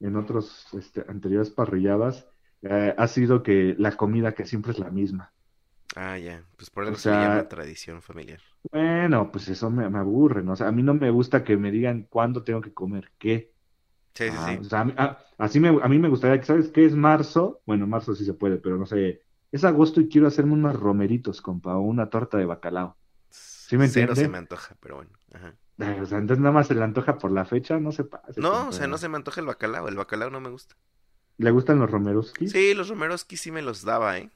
en otros este, anteriores parrilladas, eh, ha sido que la comida que siempre es la misma. Ah, ya. Pues por O algo se sea- llama tradición familiar. Bueno, pues eso me, me aburre, ¿no? O sea, a mí no me gusta que me digan cuándo tengo que comer qué. Sí, sí, Ah, sí. o sea, a mí, a- así me, a mí me gustaría que, ¿sabes qué es marzo? Bueno, marzo sí se puede, pero no sé. Es agosto y quiero hacerme unos romeritos, compa, o una torta de bacalao. me Cero entiende? se me antoja, pero bueno. Ajá. O sea, entonces nada más se le antoja por la fecha, no se pase, No, o sea, no se me antoja el bacalao. El bacalao no me gusta. ¿Le gustan los romeros? Sí, los romeroski sí me los daba, ¿eh?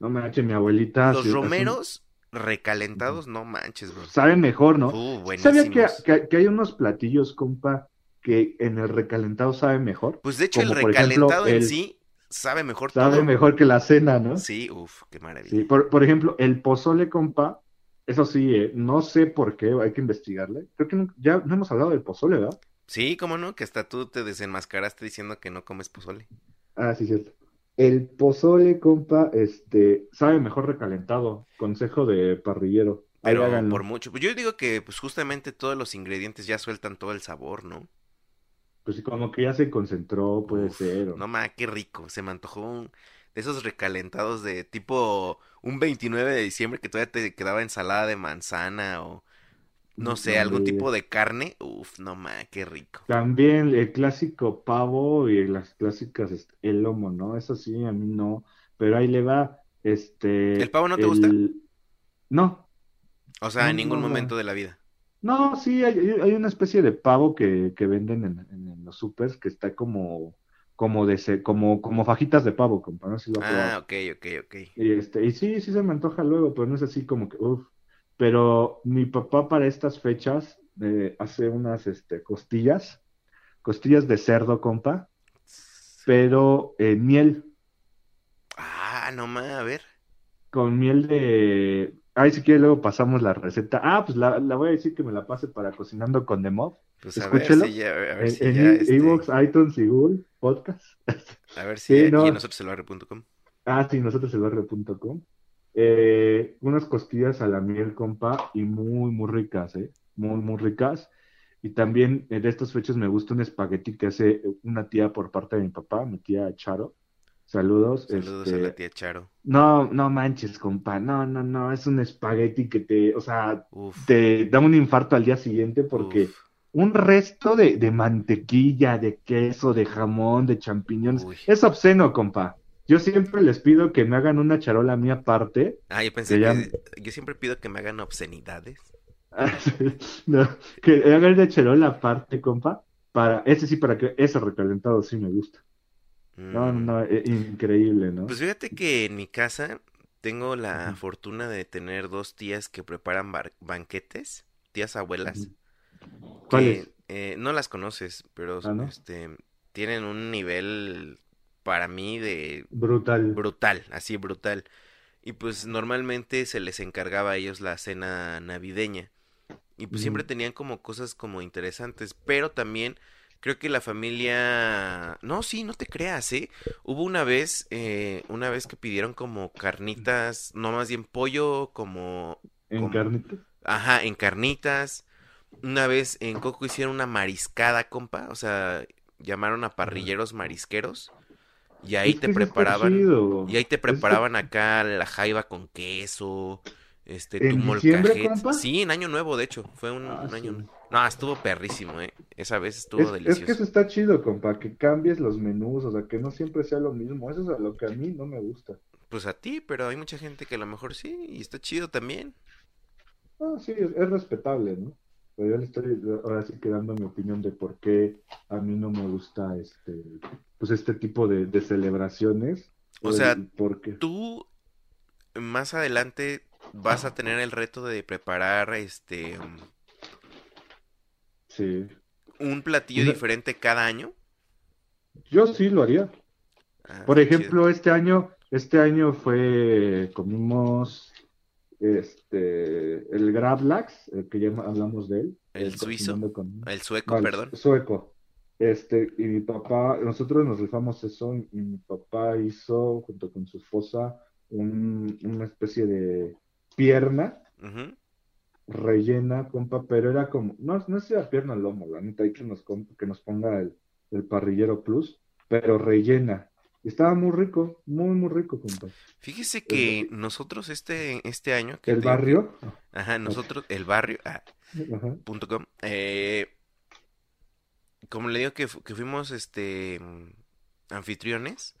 No manches, mi abuelita. Los romeros recalentados, no manches, bro. Saben mejor, ¿no? Uh, ¿Sabía que, que- que hay unos platillos, compa, que en el recalentado saben mejor? Pues de hecho, el ejemplo, recalentado en el- sí sabe mejor Sabe todo. mejor que la cena, ¿no? Sí, uff, qué maravilla. Sí, por, por ejemplo, el pozole, compa, eso sí, eh, no sé por qué, hay que investigarle. Creo que no- ya no hemos hablado del pozole, ¿verdad? Sí, cómo no, que hasta tú te desenmascaraste diciendo que no comes pozole. Ah, sí, cierto. El pozole, compa, este, sabe mejor recalentado. Consejo de parrillero. Ahí Pero háganlo. por mucho. Pues yo digo que pues justamente todos los ingredientes ya sueltan todo el sabor, ¿no? Pues sí, como que ya se concentró, puede Uf, ser. o- No ma, qué rico. Se me antojó un de esos recalentados de tipo un 29 de diciembre que todavía te quedaba ensalada de manzana o no sé, algún tipo de carne. Uf, no ma, qué rico. También el clásico pavo y las clásicas, este, el lomo, ¿no? Eso sí, a mí no. Pero ahí le va, este... ¿El pavo no te gusta? No, O sea, en ningún no, no. momento de la vida. No, sí, hay, hay una especie de pavo que, que venden en, en- en los supers que está como, como de como, como fajitas de pavo, compa, no si lo. Ah, ok, ok, ok. Y, este, y sí, sí se me antoja luego, pero no es así como que, uff. Pero mi papá para estas fechas eh, hace unas este, costillas, costillas de cerdo, compa, pero eh, miel, Ah, no más, a ver. con miel de... Ay, si quiere luego pasamos la receta. Ah, pues la, la voy a decir que me la pase para cocinando con The Mob. Pues Escúchelo. si En, si i- este, iVoox, iTunes y Google Podcast. a ver si Sí, no. en nosotros el. Ah, sí, nosotros el. Eh, unas costillas a la miel, compa, y muy, muy ricas, ¿eh? Muy, muy ricas. Y también eh, de estas fechas me gusta un espagueti que hace una tía por parte de mi papá, mi tía Charo. Saludos. Saludos este, a la tía Charo. No, no manches, compa. No, no, no. Es un espagueti que te, o sea, Uf, te da un infarto al día siguiente porque uf, un resto de, de mantequilla, de queso, de jamón, de champiñones. uy. Es obsceno, compa. Yo siempre les pido que me hagan una charola mía aparte. Ah, yo pensé que ya- yo siempre pido que me hagan obscenidades. No, que hagan de charola aparte, compa. Para, ese sí, para que ese recalentado sí me gusta. No, no, no, eh, increíble, ¿no? Pues fíjate que en mi casa tengo la fortuna de tener dos tías que preparan banquetes, tías abuelas. ¿Cuáles? eh, no las conoces, pero Ah, ¿no? este tienen un nivel para mí de Brutal. brutal, así brutal. Y pues normalmente se les encargaba a ellos la cena navideña. Y pues siempre tenían como cosas como interesantes, pero también creo que la familia... No, sí, no te creas, ¿eh? Hubo una vez, eh, una vez que pidieron como carnitas, no más bien pollo, como... ¿En como- carnita? Ajá, en carnitas. Una vez en Coco hicieron una mariscada, compa. O sea, llamaron a parrilleros marisqueros. Y ahí Es te preparaban... chido. Y ahí te preparaban acá la jaiba con queso, este, tu ¿En diciembre, compa? Sí, en Año Nuevo, de hecho, fue un, Ah, un año. sí. No, estuvo perrísimo, eh. Esa vez estuvo Es, es que delicioso. eso está chido, compa, que cambies los menús, o sea, que no siempre sea lo mismo. Eso es a lo que a mí no me gusta. Pues a ti, pero hay mucha gente que a lo mejor sí, y está chido también. Ah, sí, es, es respetable, ¿no? Pero yo le estoy ahora sí que dando mi opinión de por qué a mí no me gusta este, pues este tipo de, de celebraciones. O sea, porque Tú más adelante vas a tener el reto de preparar este sí, un platillo diferente cada año. yo sí lo haría. Ah, Por chido. ejemplo, este año, este año fue, comimos este, el Gravlax, el que ya hablamos de él. ¿El el suizo? con- el sueco, perdón. Sueco. Este, y mi papá, nosotros nos rifamos eso, y mi papá hizo, junto con su esposa, un- una especie de pierna rellena, compa, pero era como, no, no es la pierna al lomo, la neta, hay que nos, que nos ponga el, el parrillero plus, pero rellena. Estaba muy rico, muy, muy rico, compa. Fíjese que nosotros este, este año que El te barrio, Ajá, nosotros, el barrio, ah, ajá, punto com, eh, como le digo que, que fuimos este anfitriones,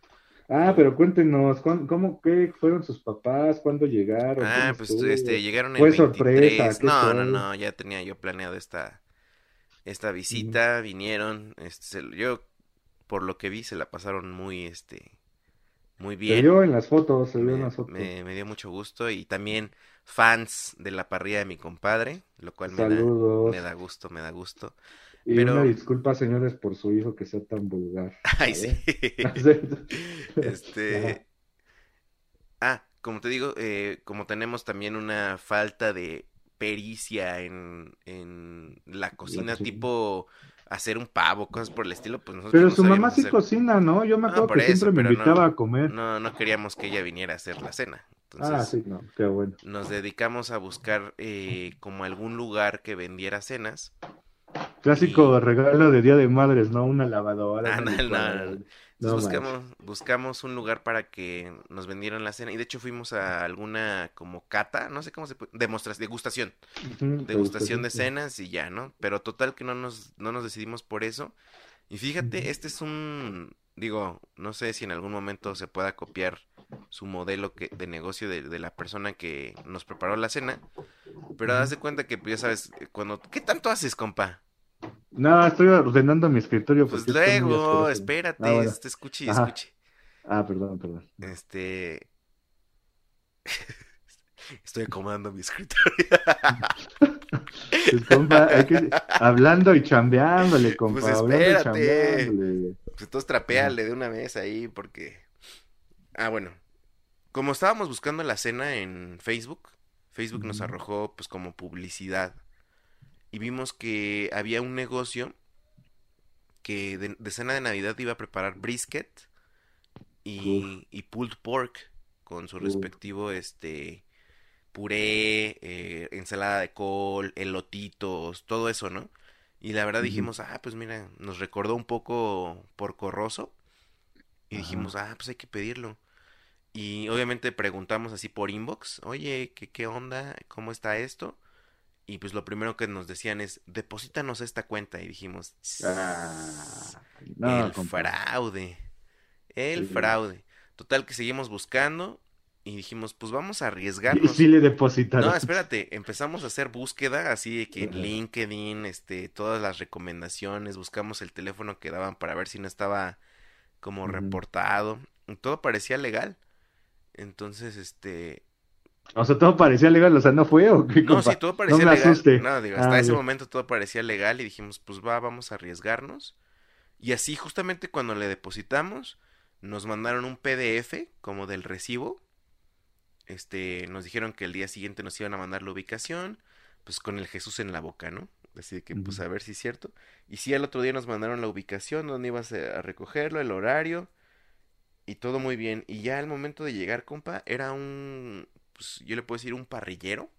Ah, pero cuéntenos, ¿cuán- ¿cómo, qué fueron sus papás? ¿Cuándo llegaron? ah, ¿Cómo pues estuvo? este, llegaron el ¿Fue sorpresa? 23, ¿Qué no, no, fue? no, ya tenía yo planeado esta, esta visita, vinieron, este, se- yo, por lo que vi, se la pasaron muy, este, muy Se bien, vio en las fotos, se vio en me, las fotos. me- me dio mucho gusto, y también fans de la parrilla de mi compadre, lo cual me da, me da gusto, me da gusto. Y pero- una disculpa, señores, por su hijo que sea tan vulgar. Ay, sí. Este. Ah, como te digo, eh, como tenemos también una falta de pericia en, en la cocina, tipo hacer un pavo, cosas por el estilo, pues nosotros Pero no su mamá sí hacer. cocina, ¿no? Yo me Ah, acuerdo que eso, siempre me no- invitaba a comer. No, no queríamos que ella viniera a hacer la cena. ah, sí, no, qué bueno. nos dedicamos a buscar eh, como algún lugar que vendiera cenas. Clásico regalo de Día de Madres, ¿no? Una lavadora. Ah, no, no, buscamos, buscamos un lugar para que nos vendieran la cena. Y de hecho fuimos a alguna como cata, no sé cómo se puede, demostración, degustación. Degustación de cenas y ya, ¿no? Pero total que no nos, no nos decidimos por eso. Y fíjate, este es un, digo, no sé si en algún momento se pueda copiar su modelo que, de negocio de, de la persona que nos preparó la cena. Pero haz de cuenta que, pues, ya sabes, cuando, ¿qué tanto haces, compa? No, estoy ordenando mi escritorio. Pues luego, espérate, Ah, bueno. este, escuche Ajá. escuche. Ah, perdón, perdón. Este. Estoy acomodando mi escritorio. Pues, compa, hay que... hablando y chambeándole, compa. Pues hablando y espérate. Pues entonces trapéale de una vez ahí porque... Ah, bueno. Como estábamos buscando la cena en Facebook, Facebook nos arrojó pues como publicidad. Y vimos que había un negocio que de, de cena de Navidad iba a preparar brisket y, y pulled pork con su respectivo este puré, eh, ensalada de col, elotitos, todo eso, ¿no? Y la verdad dijimos, ah, pues mira, nos recordó un poco porcorroso. Y dijimos, ah, pues hay que pedirlo. Y obviamente preguntamos así por inbox, oye, ¿qué, qué onda? ¿Cómo está esto? Y pues lo primero que nos decían es, deposítanos esta cuenta. Y dijimos, Ah, no, el compa. fraude. El Sí. fraude. Total que seguimos buscando y dijimos, pues vamos a Y arriesgarnos. sí le depositaron. No, espérate, empezamos a hacer búsqueda, así de que en. LinkedIn, este, todas las recomendaciones, buscamos el teléfono que daban para ver si no estaba como reportado. y todo parecía legal. Entonces, este, O sea, todo parecía legal, o sea, ¿no fue o qué, no, compa? sí, todo parecía no me legal. asuste. No, digo, hasta Ah, ese momento todo parecía legal y dijimos, pues va, vamos a arriesgarnos. Y así justamente cuando le depositamos, nos mandaron un PDF como del recibo. Este, nos dijeron que el día siguiente nos iban a mandar la ubicación, pues con el Jesús en la boca, ¿no? Así de que, pues a ver si es cierto. Y sí, al otro día nos mandaron la ubicación, dónde ibas a recogerlo, el horario, y todo muy bien. Y ya al momento de llegar, compa, era un, pues yo le puedo decir un parrillero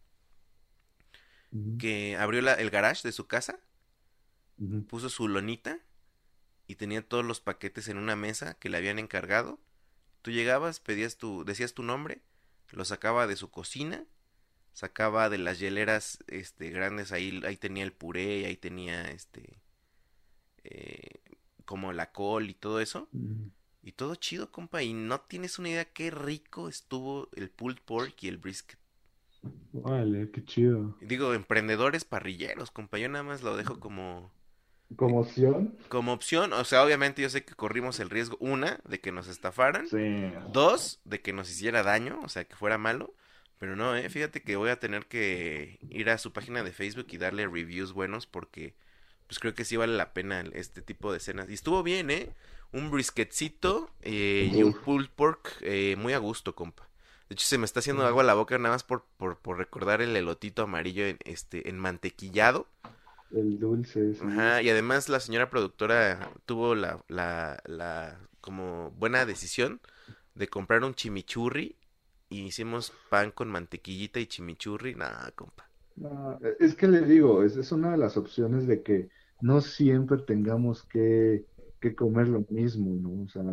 que abrió la- el garage de su casa, puso su lonita y tenía todos los paquetes en una mesa que le habían encargado. Tú llegabas, pedías tu, decías tu nombre, lo sacaba de su cocina, sacaba de las hieleras este grandes, ahí, ahí tenía el puré, ahí tenía este eh, como la col y todo eso. Y todo chido, compa, y no tienes una idea qué rico estuvo el pulled pork y el brisket. Vale, qué chido. Digo, emprendedores parrilleros, compa, yo nada más lo dejo como ¿Como opción? como opción, o sea, obviamente yo sé que corrimos el riesgo, una, de que nos estafaran, Sí. dos, de que nos hiciera daño, o sea, que fuera malo, pero no, eh, fíjate que voy a tener que ir a su página de Facebook y darle reviews buenos porque, pues creo que sí vale la pena este tipo de escenas. Y estuvo bien, ¿eh? Un brisketcito eh, y un pulled pork eh, muy a gusto, compa. De hecho, se me está haciendo agua a la boca nada más por, por, por recordar el elotito amarillo en, este, en mantequillado. El dulce, sí. Ajá, y además la señora productora tuvo la, la, la como buena decisión de comprar un chimichurri y hicimos pan con mantequillita y chimichurri. Nada, compa. No, es que le digo, es, es una de las opciones de que no siempre tengamos que, que comer lo mismo, ¿no? O sea,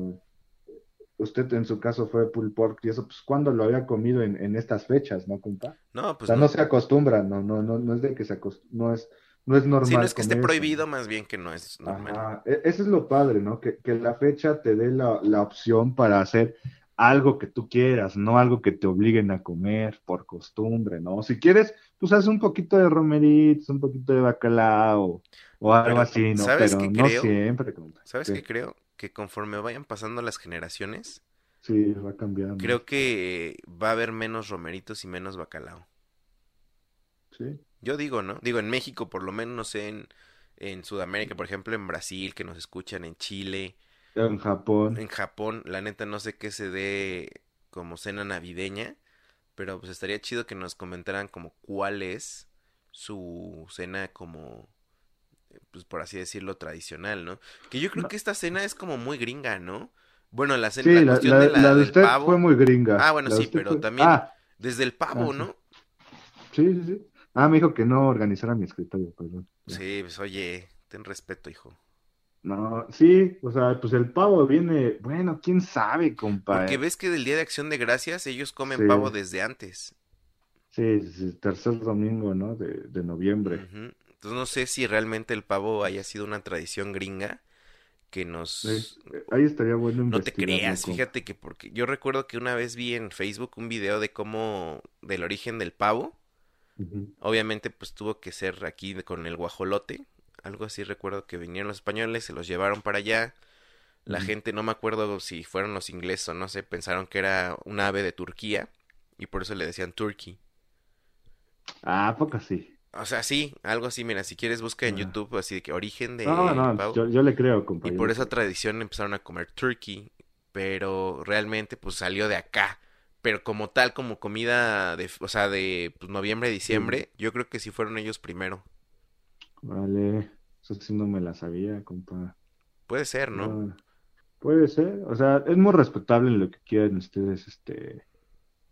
usted en su caso fue pulled pork y eso, pues, ¿cuándo lo había comido en, en estas fechas, no, compa? No, O pues sea, no. no se acostumbra, no, no, no, no es de que se acost- no es, no es normal Sí, no es que esté eso, prohibido, más bien que no es normal. Ajá, e- eso es lo padre, ¿no? Que, que la fecha te dé la, la opción para hacer algo que tú quieras, no algo que te obliguen a comer por costumbre, ¿no? Si quieres, pues haz un poquito de romeritos, un poquito de bacalao o algo Pero, así, ¿no? ¿sabes Pero no creo? siempre. ¿Sabes Sí, qué creo? Que conforme vayan pasando las generaciones, Sí, va cambiando. creo que va a haber menos romeritos y menos bacalao. Sí. Yo digo, ¿no? Digo, en México, por lo menos, no sé, en, en Sudamérica, por ejemplo, en Brasil, que nos escuchan, en Chile, En Japón. en Japón, la neta no sé qué se dé como cena navideña, pero pues estaría chido que nos comentaran como cuál es su cena como, pues por así decirlo, tradicional, ¿no? Que yo creo No. que esta cena es como muy gringa, ¿no? Bueno, la cena, Sí, la la, cuestión la- de la, la de del usted pavo, fue muy gringa. Ah, bueno, sí, usted pero fue- también Ah, desde el pavo, ah. ¿no? sí, sí, sí. Ah, me dijo que no organizara mi escritorio, perdón. Sí, pues oye, ten respeto, hijo. No, sí, o sea, pues el pavo viene, bueno, quién sabe, compa. Porque ves que del Día de Acción de Gracias ellos comen Sí. pavo desde antes. Sí, tercer domingo, ¿no? De, de noviembre. Ujú. Entonces no sé si realmente el pavo haya sido una tradición gringa que nos... eh, Ahí estaría bueno No te creas, fíjate que porque yo recuerdo que una vez vi en Facebook un video de cómo, del origen del pavo. Obviamente pues tuvo que ser aquí con el guajolote. algo así recuerdo que vinieron los españoles, se los llevaron para allá. La gente, no me acuerdo si fueron los ingleses o no sé, pensaron que era un ave de Turquía y por eso le decían turkey. Ah, poco sí. O sea, sí, algo así, mira, si quieres busca en Ah. YouTube así de que origen de No, no, yo, yo le creo, Y compañero. por esa tradición empezaron a comer turkey, pero realmente pues salió de acá. Pero como tal, como comida de, o sea, de pues, noviembre, diciembre, yo creo que sí fueron ellos primero. Vale, eso sí no me la sabía, compa. Puede ser, ¿no? Ah, puede ser, o sea, es muy respetable lo que quieran ustedes, este,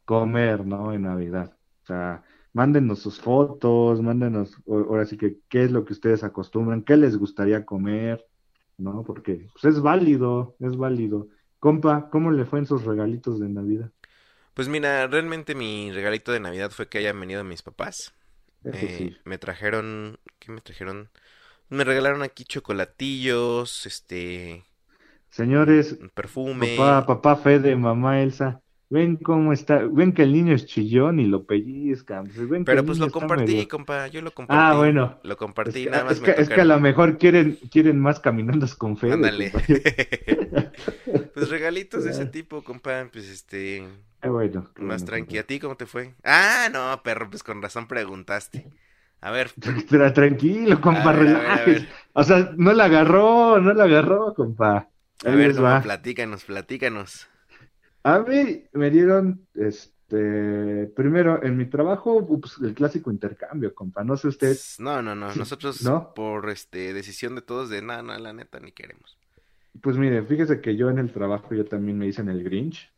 comer, ¿no? En Navidad. O sea, mándenos sus fotos, mándenos, ahora sí que, qué es lo que ustedes acostumbran, qué les gustaría comer, ¿no? Porque, pues, es válido, es válido. Compa, ¿cómo le fue en sus regalitos de Navidad? Pues mira, realmente mi regalito de Navidad fue que hayan venido mis papás. Eh, sí. me trajeron, ¿qué me trajeron? Me regalaron aquí chocolatillos, este, Señores, perfume. papá, papá Fede, mamá Elsa, ven cómo está, ven que el niño es chillón y lo pellizcan, pues, ven Pero pues lo compartí, medio- compa, yo lo compartí. Ah, bueno. Lo Es compartí, que, nada más es me que, es que a lo mejor quieren, quieren más caminandos con Fede, Ándale. Pues regalitos de ese tipo, compa, pues este, Qué bueno, más bueno, tranqui. ¿A ti cómo te fue? Ah, no, perro, pues con razón preguntaste. A ver, compa. Tra- Tranquilo, compa, ver, a ver, a relajes. ver. O sea, no la agarró, no la agarró, compa. a ver, va. platícanos, platícanos. A mí me dieron, este, primero, en mi trabajo, pues, el clásico intercambio, compa. No sé usted, No, no, no, nosotros ¿no? por este decisión de todos de nada, no, la neta ni queremos. pues mire, fíjese que yo en el trabajo yo también me dicen el Grinch,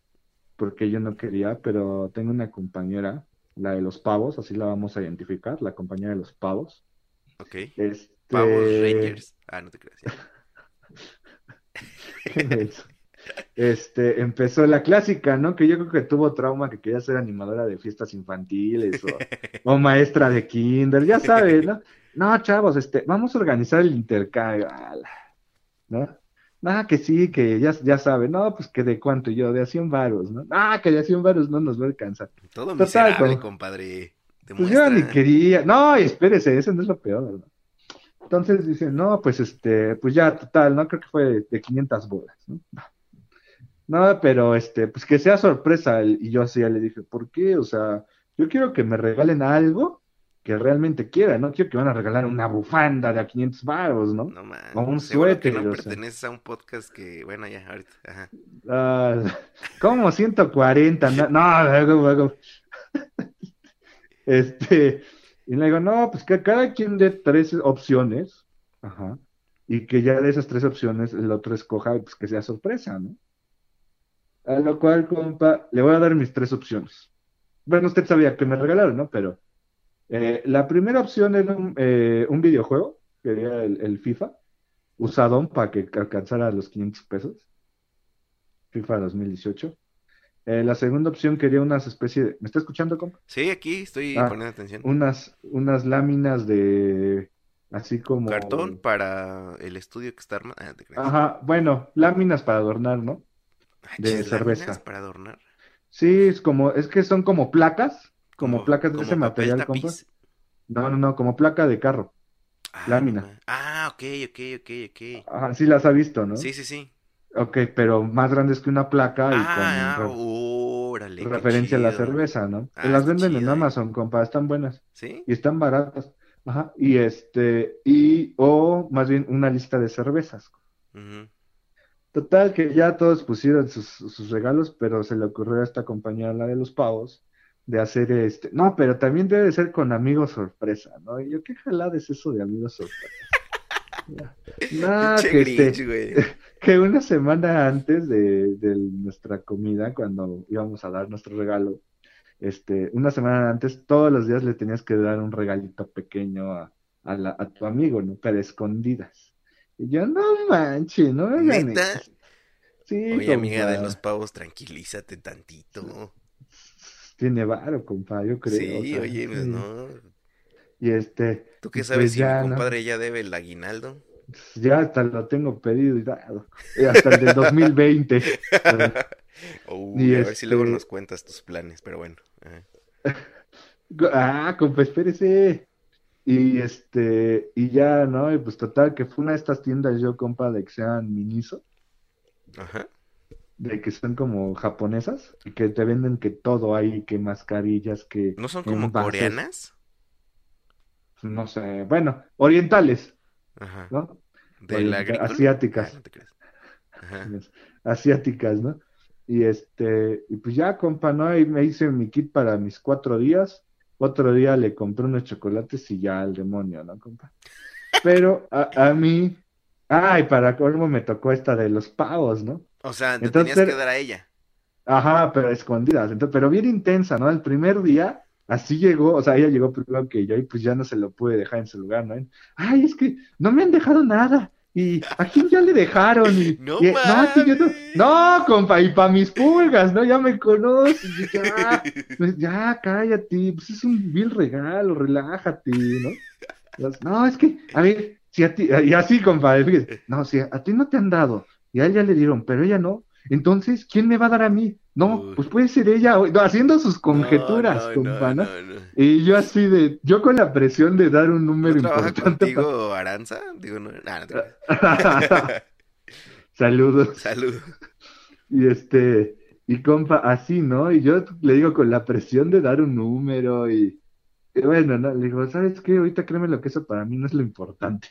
porque yo no quería, pero tengo una compañera, la de los pavos, así la vamos a identificar, la compañera de los pavos. Ok. Este, Pavos Rangers. Ah, no te creas. ya. Este, empezó la clásica, ¿no? Que yo creo que tuvo trauma, que quería ser animadora de fiestas infantiles o, o maestra de kinder, ya sabes, ¿no? No, chavos, este, vamos a organizar el intercambio, ¿no? Ah, que sí, que ya, ya sabe, no, pues que de cuánto yo, de a 100 varos, ¿no? Ah, que de a 100 varos no nos va a alcanzar. Todo Total, miserable, como- compadre. Pues yo ni quería, no, espérese, eso no es lo peor, ¿verdad? Entonces dicen, no, pues este, pues ya, total, ¿no? Creo que fue de 500 bolas, ¿no? No, pero este, pues que sea sorpresa. Y yo así ya le dije, ¿por qué? O sea, yo quiero que me regalen algo que realmente quiera, no quiero que me van a regalar una bufanda de a 500 varos, ¿no? No man, O un seguro que suéter, no perteneces a un podcast que, bueno, ya, ahorita. Ajá. Ah, como 140, no, no, luego. Este, y le digo, no, pues que cada quien dé tres opciones, ajá, y que ya de esas tres opciones el otro escoja, pues que sea sorpresa, ¿no? A lo cual, compa, le voy a dar mis tres opciones. Bueno, usted sabía que me regalaron, ¿no? Pero eh, la primera opción era un, eh, un videojuego, que era el, el FIFA, usadón para que alcanzara los 500 pesos. FIFA 2018. Eh, la segunda opción quería unas especies de... ¿Me está escuchando, compa? Sí, aquí estoy Ah, poniendo atención. Unas, unas láminas de... Así como... Cartón para el estudio que está armado. Ah. Ajá, bueno, láminas para adornar, ¿no? Ah, de cerveza. para adornar. Sí, es como, es que son como placas, como, Como- placas de como ese papel material, compa. No, no, no, como placa de carro. Ah, Lámina. Ah, ok, ok, ok, ok. Ajá, sí las ha visto, ¿no? Sí, sí, sí. Ok, pero más grandes que una placa y Ah, con re- órale, qué referencia a la cerveza, ¿no? Ah, las venden en eh. Amazon, compa, están buenas. ¿Sí? y están baratas. Ajá, y este, y, o más bien una lista de cervezas. Ujú. Total, que ya todos pusieron sus, sus regalos, pero se le ocurrió a esta compañía, la de los pavos, de hacer este, no, pero también debe ser con amigos sorpresa, ¿no? Y yo, ¿qué jalada es eso de amigos sorpresa? No, que este, Grinch, que una semana antes de, de nuestra comida, cuando íbamos a dar nuestro regalo, este, una semana antes, todos los días le tenías que dar un regalito pequeño a, a, la- a tu amigo, ¿no? Pero escondidas. Y yo, no manches, no me hagan ¿Neta? eso". Sí, Oye, amiga de los pavos, tranquilízate tantito. Tiene varo, compa, yo creo. Sí, o sea, oye, pues sí. no. Y este, ¿Tú qué pues sabes si ya, mi ¿no? compadre ya debe el aguinaldo? ya hasta lo tengo pedido y dado. Y hasta el del 2020. Uy, Y a ver si luego este- nos cuentas tus planes, pero bueno. ajá. Ah, compa, espérese. Y este, y ya, ¿no? Y pues total, que fue una de estas tiendas yo, compa, de que sean Miniso, Ajá. de que son como japonesas, y que te venden que todo hay, que mascarillas, que ¿No son como envases, coreanas? no sé, bueno, orientales, Ajá. ¿no? ¿De la Orienta- agrícola? asiáticas. Ah, no. Ajá. asiáticas, ¿no? Y este, y pues ya, compa, ¿no? Ahí me hice mi kit para mis cuatro días. Otro día le compré unos chocolates y ya al demonio, ¿no, compa? Pero a, a mí, ay, para colmo me tocó esta de los pavos, ¿no? O sea, te Entonces- tenías que dar a ella. Ajá, pero escondidas, entonces, pero bien intensa, ¿no? El primer día, así llegó, o sea, ella llegó primero que yo y pues ya no se lo pude dejar en su lugar, ¿no? Ay, es que no me han dejado nada. ¿Y a quién ya le dejaron? Y, ¡No y- yo no, compa, y para mis pulgas, ¿no? Ya me conoces, y ya, pues ya, cállate, pues es un vil regalo, relájate, ¿no? Pues, No, es que, a ver, si a ti, y así, compa, fíjate, no, si a ti no te han dado, y a ella le dieron, pero ella no, entonces, ¿quién me va a dar a mí? No, Uy. pues puede ser ella, haciendo sus conjeturas, No, no, compa, ¿no? Y yo así de, yo con la presión de dar un número ¿No trabaja importante. contigo Aranza? Digo, no, nah, Saludos. Salud. Y este, y compa, así, ¿no? Y yo le digo con la presión de dar un número y, y bueno, ¿no? Le digo, ¿sabes qué? Ahorita créeme lo que eso para mí no es lo importante.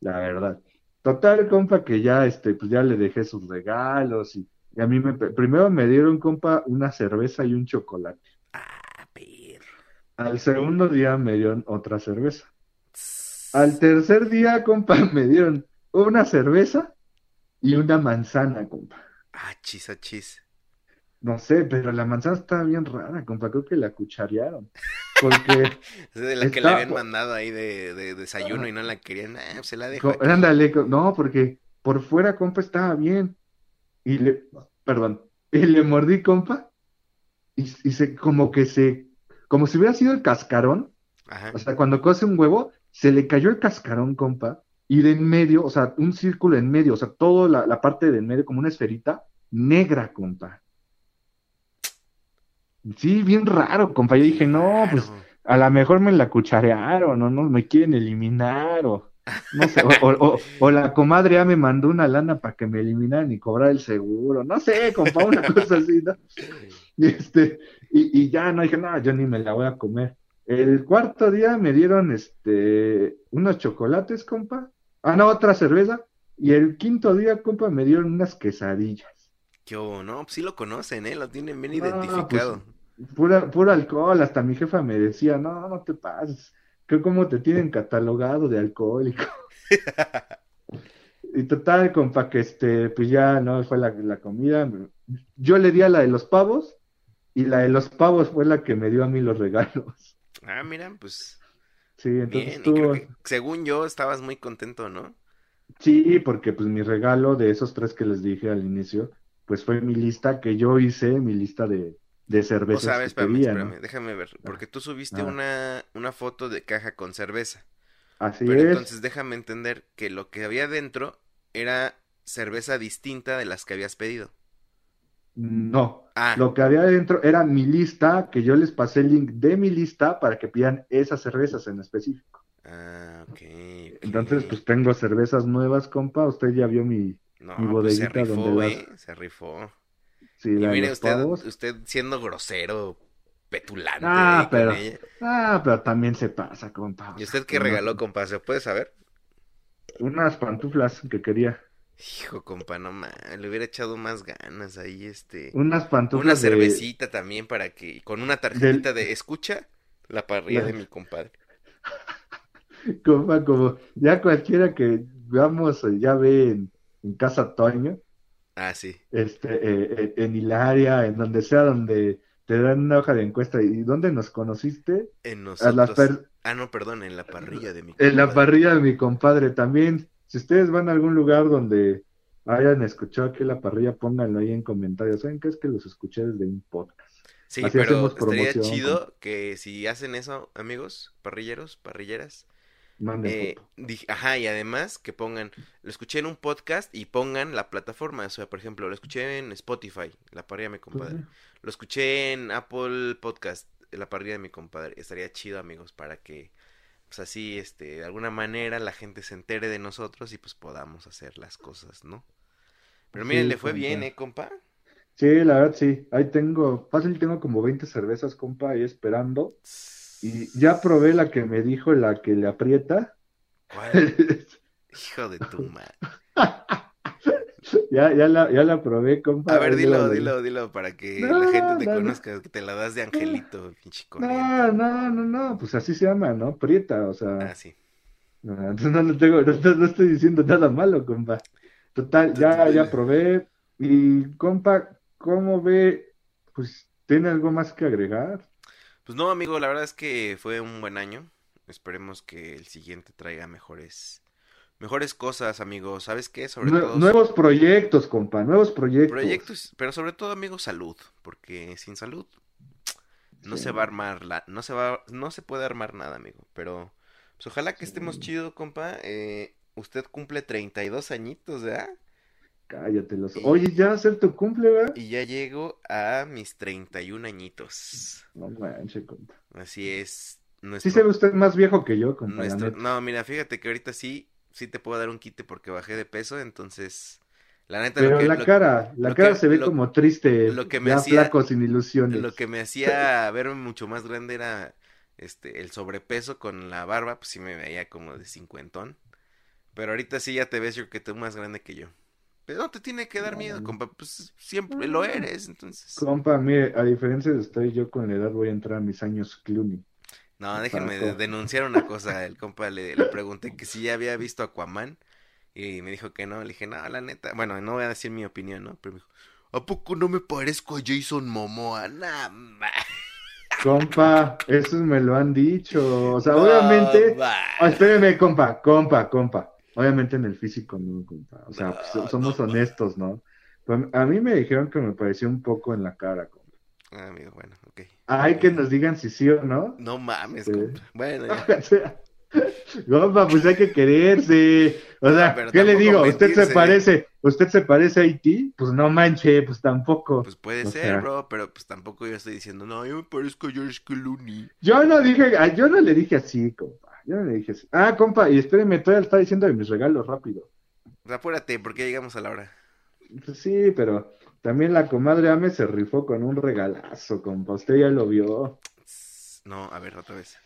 La verdad. Total, compa, que ya, este, pues ya le dejé sus regalos y, y a mí me, primero me dieron, compa, una cerveza y un chocolate. Ah, perro. Al segundo día me dieron otra cerveza. Al tercer día, compa, me dieron una cerveza y una manzana, compa. Ah, chis, ah, chis. No sé, pero la manzana estaba bien rara, compa, creo que la cucharearon. Porque, Es de la que le habían mandado ahí de, de desayuno y no la querían. Ah, se la aquí. ándale, no, porque por fuera, compa, estaba bien. Y le, perdón, y le mordí, compa, y, y se, como que se, como si hubiera sido el cascarón, Ajá. o sea, cuando cose un huevo, se le cayó el cascarón, compa, y de en medio, o sea, un círculo en medio, o sea, toda la, la parte de en medio, como una esferita, negra, compa. Sí, bien raro, compa. Yo dije, no, pues a lo mejor me la cucharearon, o no me quieren eliminar, o no sé, o, o- o- o la comadre ya me mandó una lana para que me eliminaran y cobrar el seguro, no sé, compa, una cosa así, ¿no? Y este, y, y ya no dije, no, yo ni me la voy a comer. El cuarto día me dieron este unos chocolates, compa. Ah, no, otra cerveza. Y el quinto día, compa, me dieron unas quesadillas. ¿Qué? No, pues sí lo conocen, ¿eh? Lo tienen bien No, identificado. Pura, puro alcohol, hasta mi jefa me decía, no, no te pases, que como te tienen catalogado de alcohólico. Y total, compa, que este, pues ya no fue la, la comida. Yo le di a la de los pavos, y la de los pavos fue la que me dio a mí los regalos. Ah, mira, pues Sí, entonces bien. Creo que, según yo, estabas muy contento, ¿no? sí, porque pues mi regalo de esos tres que les dije al inicio, pues fue mi lista que yo hice, mi lista de, de O cervezas sea, espérame, espérame, déjame ver. Porque tú subiste Ah. una, una foto de caja con cerveza. Así Pero es. entonces déjame entender que lo que había dentro era cerveza distinta de las que habías pedido. No, Ah, lo que había dentro era mi lista, que yo les pasé el link de mi lista para que pidan esas cervezas en específico. ah, ok, ok. Entonces, pues tengo cervezas nuevas, compa. Usted ya vio mi, No, mi pues se bodeguita rifó, donde ¿eh? Se rifó. Sí, Y mire usted, pavos. usted siendo grosero, petulante Ah, pero-. Ah, pero también se pasa, compa. ¿Y usted qué regaló, compa? ¿Se puede saber? Unas pantuflas que quería. Hijo, compa, no mames, le hubiera echado más ganas ahí, este... Unas Una pantuflas de... cervecita también para que, con una tarjetita de escucha, la parrilla La- de mi compadre. Compa, como ya cualquiera que veamos, ya ve en, en Casa Toño, Ah, sí. este, eh, eh, en Hilaria, en donde sea, donde te dan una hoja de encuesta. ¿Y dónde nos conociste? En A las nosotros. per- Ah, no, perdón, en la parrilla de mi En la compadre. parrilla de mi compadre también. Si ustedes van a algún lugar donde hayan escuchado aquí la parrilla, pónganlo ahí en comentarios. ¿Saben qué es que los escuché desde un podcast? Sí, Así pero estaría chido que si hacen eso, amigos, parrilleros, parrilleras, eh, ajá, y además que pongan, lo escuché en un podcast y pongan la plataforma, o sea, por ejemplo, lo escuché en Spotify, la parrilla de mi Pues, compadre, lo escuché en Apple Podcast, la parrilla de mi compadre, estaría chido, amigos, para que pues así, este, de alguna manera la gente se entere de nosotros y pues podamos hacer las cosas, ¿no? Pero miren, Sí, le fue compa. bien, ¿eh, compa? Sí, la verdad sí. Ahí tengo, fácil tengo como 20 cervezas, compa, ahí esperando. Y ya probé la que me dijo, la que le aprieta. ¿Cuál? Hijo de tu madre. Ya, ya la, ya la probé, compa. A ver, dilo, dilo, dilo, para que No, la gente te no, no. conozca, que te la das de angelito, pinche. No, no, no, no, pues así se llama, ¿no? Prieta, o sea, Ah, sí. no, no, tengo, no, estoy- no estoy diciendo nada malo, compa. Total, ya, ya probé. Y, compa, ¿cómo ve? Pues, ¿tiene algo más que agregar? Pues no, amigo, la verdad es que fue un buen año. Esperemos que el siguiente traiga mejores, mejores cosas, amigo. ¿Sabes qué? Sobre Nue- todo nuevos proyectos, compa, nuevos proyectos. proyectos, pero sobre todo, amigo, salud, porque sin salud no Sí. se va a armar la, no se va, no se puede armar nada, amigo. Pero pues ojalá que estemos chido, compa. Eh, usted cumple 32 añitos, ¿verdad? Cállate los. Y- Oye, ya va a ser tu cumple, ¿verdad? Y ya llego a mis 31 añitos. No manches, compa. Así es. Sí Nuestro, se ve usted más viejo que yo, compa, nuestro- no, mira, fíjate que ahorita sí, sí te puedo dar un quite porque bajé de peso, entonces, la neta, Pero lo que, la lo- cara, la lo cara que- se ve lo- como triste, lo que me ya hacía- flaco, sin ilusiones. lo que me hacía verme mucho más grande era este el sobrepeso con la barba, pues sí me veía como de cincuentón. Pero ahorita sí ya te ves yo que tú más grande que yo. Pero no te tiene que dar No, miedo, compa, pues siempre lo eres, entonces. Compa, mire, a diferencia de usted, yo con la edad voy a entrar a mis años Clooney. No, déjenme de- denunciar una cosa. El compa le, le pregunté que si ya había visto Aquaman y me dijo que no. Le dije, no, la neta. Bueno, no voy a decir mi opinión, ¿no? Pero me dijo, ¿a poco no me parezco a Jason Momoa? Nah, ma- Compa, eso me lo han dicho. O sea, no, obviamente. Ah, espéreme, compa, compa, compa. Obviamente en el físico no, compa. O sea, No, pues, somos no, honestos, ¿no? Pues, a mí me dijeron que me pareció un poco en la cara, compa. Ah, amigo, bueno, ok. Hay que nos digan si sí o no. No mames, Sí. compa. Bueno, ya. Compa, pues hay que quererse. O sea, pero ¿qué le digo? ¿Usted se parece? ¿Usted se parece a Haití? Pues no manche, pues tampoco. Pues puede O ser, sea. bro, pero pues tampoco yo estoy diciendo, no, yo me parezco a George Clooney. Yo no dije, yo no le dije así, compa. Yo no le dije así. Ah, compa, y espéreme, todavía está diciendo de mis regalos rápido. Apúrate, porque ya llegamos a la hora. Pues sí, pero también la comadre Ame se rifó con un regalazo, compa. Usted ya lo vio. No, a ver, otra vez.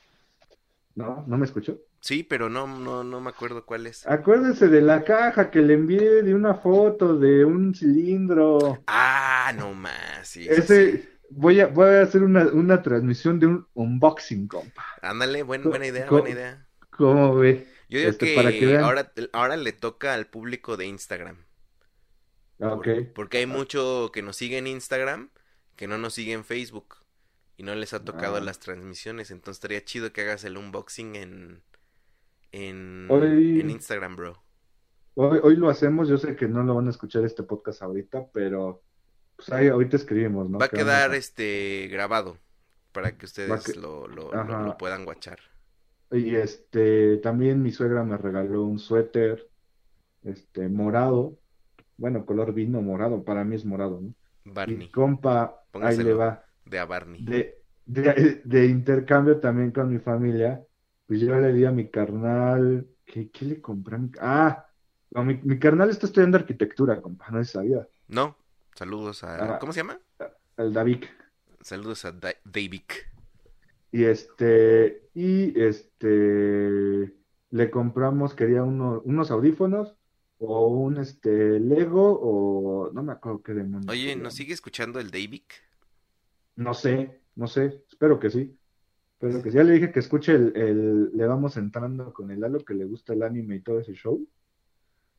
¿No? ¿No me escuchó? Sí, pero no, no, no me acuerdo cuál es. Acuérdese de la caja que le envié de una foto de un cilindro. Ah, no más, sí, Ese, sí. voy a, voy a hacer una, una transmisión de un unboxing, compa. Ándale, buen- buena idea, buena idea. ¿Cómo ve? Yo digo Este, que, para que vean. ahora, ahora le toca al público de Instagram. Ah, Por- Ok. porque hay mucho que nos sigue en Instagram que no nos sigue en Facebook. Y no les ha tocado Ah. las transmisiones. Entonces estaría chido que hagas el unboxing en, en, Hoy- en Instagram, bro. Hoy, hoy lo hacemos, yo sé que no lo van a escuchar este podcast ahorita, pero pues ahí ahorita escribimos, ¿no? Va a ¿Qué vamos quedar este grabado para que ustedes que- lo, lo, Ajá. lo- lo puedan guachar. Y este, también mi suegra me regaló un suéter, este, morado, bueno, color vino morado, para mí es morado, ¿no? Barney, Y compa, ahí le va. de a Barney. De, de, de intercambio también con mi familia, pues yo le di a mi carnal, ¿qué, qué le mi- Ah, no, mi, mi carnal está estudiando arquitectura, compa, no se sabía, No, saludos a... Ah. ¿Cómo se llama? al David. Saludos a Da- David. Y este, y este, le compramos, quería uno- unos audífonos o un este Lego o no me acuerdo qué demonios. Oye. ¿nos sigue escuchando el David? No sé, no sé, espero que sí. Espero que. Ya le dije que escuche el, el- le vamos entrando con el Lalo que le gusta el anime y todo ese show.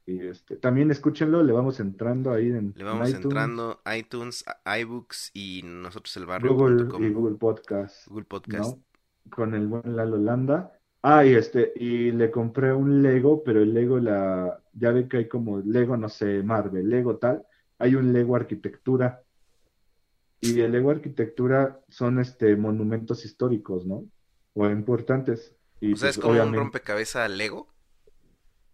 Y este, también escúchenlo, le vamos entrando ahí en, Le en vamos iTunes, entrando iTunes, iBooks y nosotros el Google barrio.com. y Google Podcast. Google Podcast. ¿no? Con el buen Lalo Landa. Ah, y este, y le compré un Lego, pero el Lego la, ya ve que hay como Lego, no sé, Marvel, Lego tal, hay un Lego arquitectura. Y el Lego arquitectura son este monumentos históricos, ¿no? O importantes. Y O sea, es pues, como un rompecabezas Lego.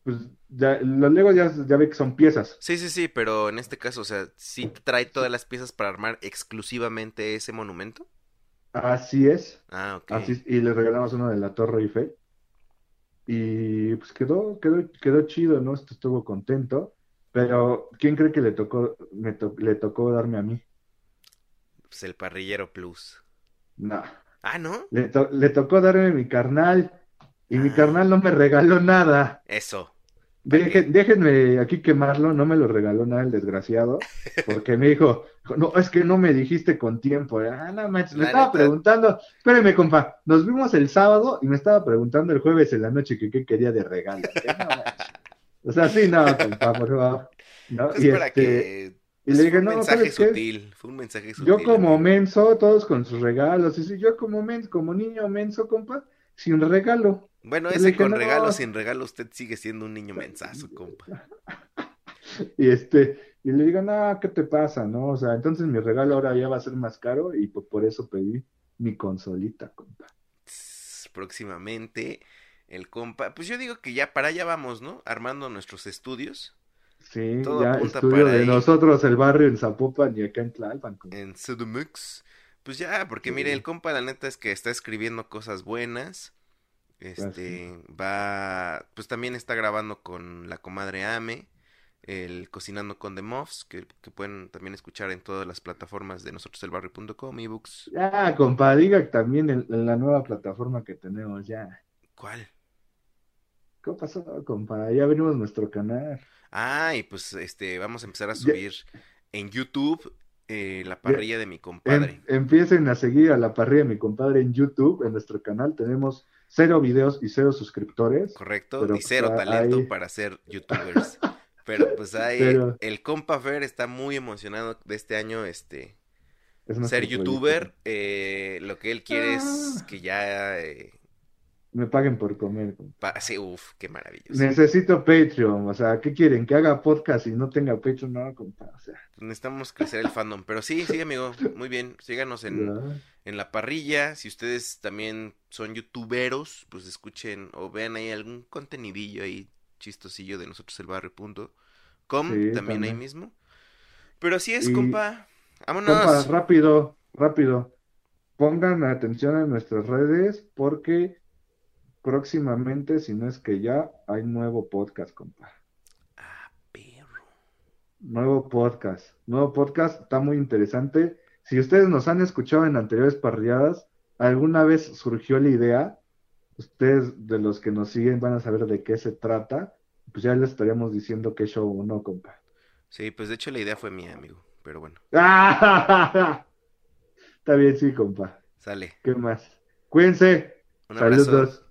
pues, ya, los Legos ya, ya ve que son piezas. Sí, sí, sí, pero en este caso, o sea, sí trae todas las piezas para armar exclusivamente ese monumento. Así es. Ah, ok. Así, y le regalamos uno de la Torre Eiffel. Y pues quedó, quedó, quedó chido, ¿no? Estuvo contento. Pero, ¿quién cree que le tocó, me to- le tocó darme a mí? Pues el parrillero plus. No. Ah, ¿no? Le, to- le tocó darme mi carnal. Y mi Ah. carnal no me regaló nada. Eso. Deje- déjenme aquí quemarlo, no me lo regaló nada el desgraciado, porque me dijo, no, es que no me dijiste con tiempo. Ah, no manches, me La estaba neta. preguntando, espérame, compa, nos vimos el sábado y me estaba preguntando el jueves en la noche que qué quería de regalo. Ya, no. O sea, sí, no, compa, por favor. ¿no? Es Y, para este, que... y le dije, un no, mensaje ¿sabes qué? sutil. Fue un mensaje sutil. Yo como menso, todos con sus regalos, y sí, yo como menso, como niño menso, compa, sin regalo. Bueno, ese dije, con no. regalo, sin regalo, usted sigue siendo un niño mensazo, compa. Y este, y le digo, no, ¿qué te pasa? ¿No? O sea, entonces mi regalo ahora ya va a ser más caro y por eso pedí mi consolita, compa. Próximamente, el compa. Pues yo digo que ya para allá vamos, ¿no? Armando nuestros estudios Sí, Todo ya estudio para de ahí. nosotros el barrio en Zapopan y acá en Tlalpan. en CDMX. Pues ya, porque Sí. mire, el compa, la neta es que está escribiendo cosas buenas. Este, va, pues también está grabando con la comadre Ame, el Cocinando con The Muffs, que, que pueden también escuchar en todas las plataformas de nosotroselbarrio.com, ebooks. Ya, compa, diga también en la nueva plataforma que tenemos, ya. ¿Cuál? ¿Qué pasó, compa? Ya abrimos nuestro canal. Ah, y pues este, vamos a empezar a Ya. subir en YouTube eh, la parrilla de mi compadre. Em- empiecen a seguir a la parrilla de mi compadre en YouTube, en nuestro canal. Tenemos cero videos y cero suscriptores. Correcto, Pero, y cero pues, talento ahí- para ser youtubers. Pero pues ahí Pero- el compa Fer está muy emocionado de este año, este, Es ser youtuber. eh, lo que él quiere es Ah. que ya eh, Me paguen por comer. compa. pase, uff, qué maravilloso. Necesito Patreon. O sea, ¿qué quieren? ¿Que haga podcast y no tenga Patreon? No, compa. O sea, Necesitamos crecer el fandom, pero sí, sí, amigo, muy bien. Síganos en, ¿verdad? en la parrilla. Si ustedes también son youtuberos, pues escuchen o vean ahí algún contenidillo ahí chistosillo de nosotros el barrio.com, Sí, también ahí mismo. Pero así es, Y- compa. Compa, Vámonos. rápido, rápido. Pongan atención a nuestras redes porque próximamente, si no es que ya, hay nuevo podcast, compa. Ah, perro. Nuevo podcast. Nuevo podcast, está muy interesante. Si ustedes nos han escuchado en anteriores parrilladas, alguna vez surgió la idea, ustedes de los que nos siguen van a saber de qué se trata, pues ya les estaríamos diciendo qué show, ¿no, compa? Sí, pues de hecho la idea fue mía, amigo. Pero bueno, Está bien, sí, compa. sale. ¿Qué más? Cuídense. Un abrazo.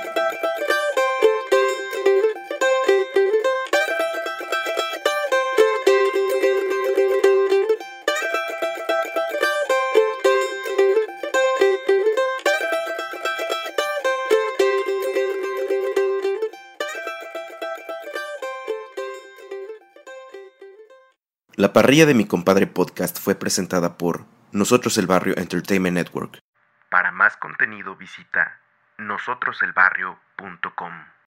La parrilla de mi compadre podcast fue presentada por Nosotros el Barrio Entertainment Network. Para más contenido visita nosotroselbarrio.com.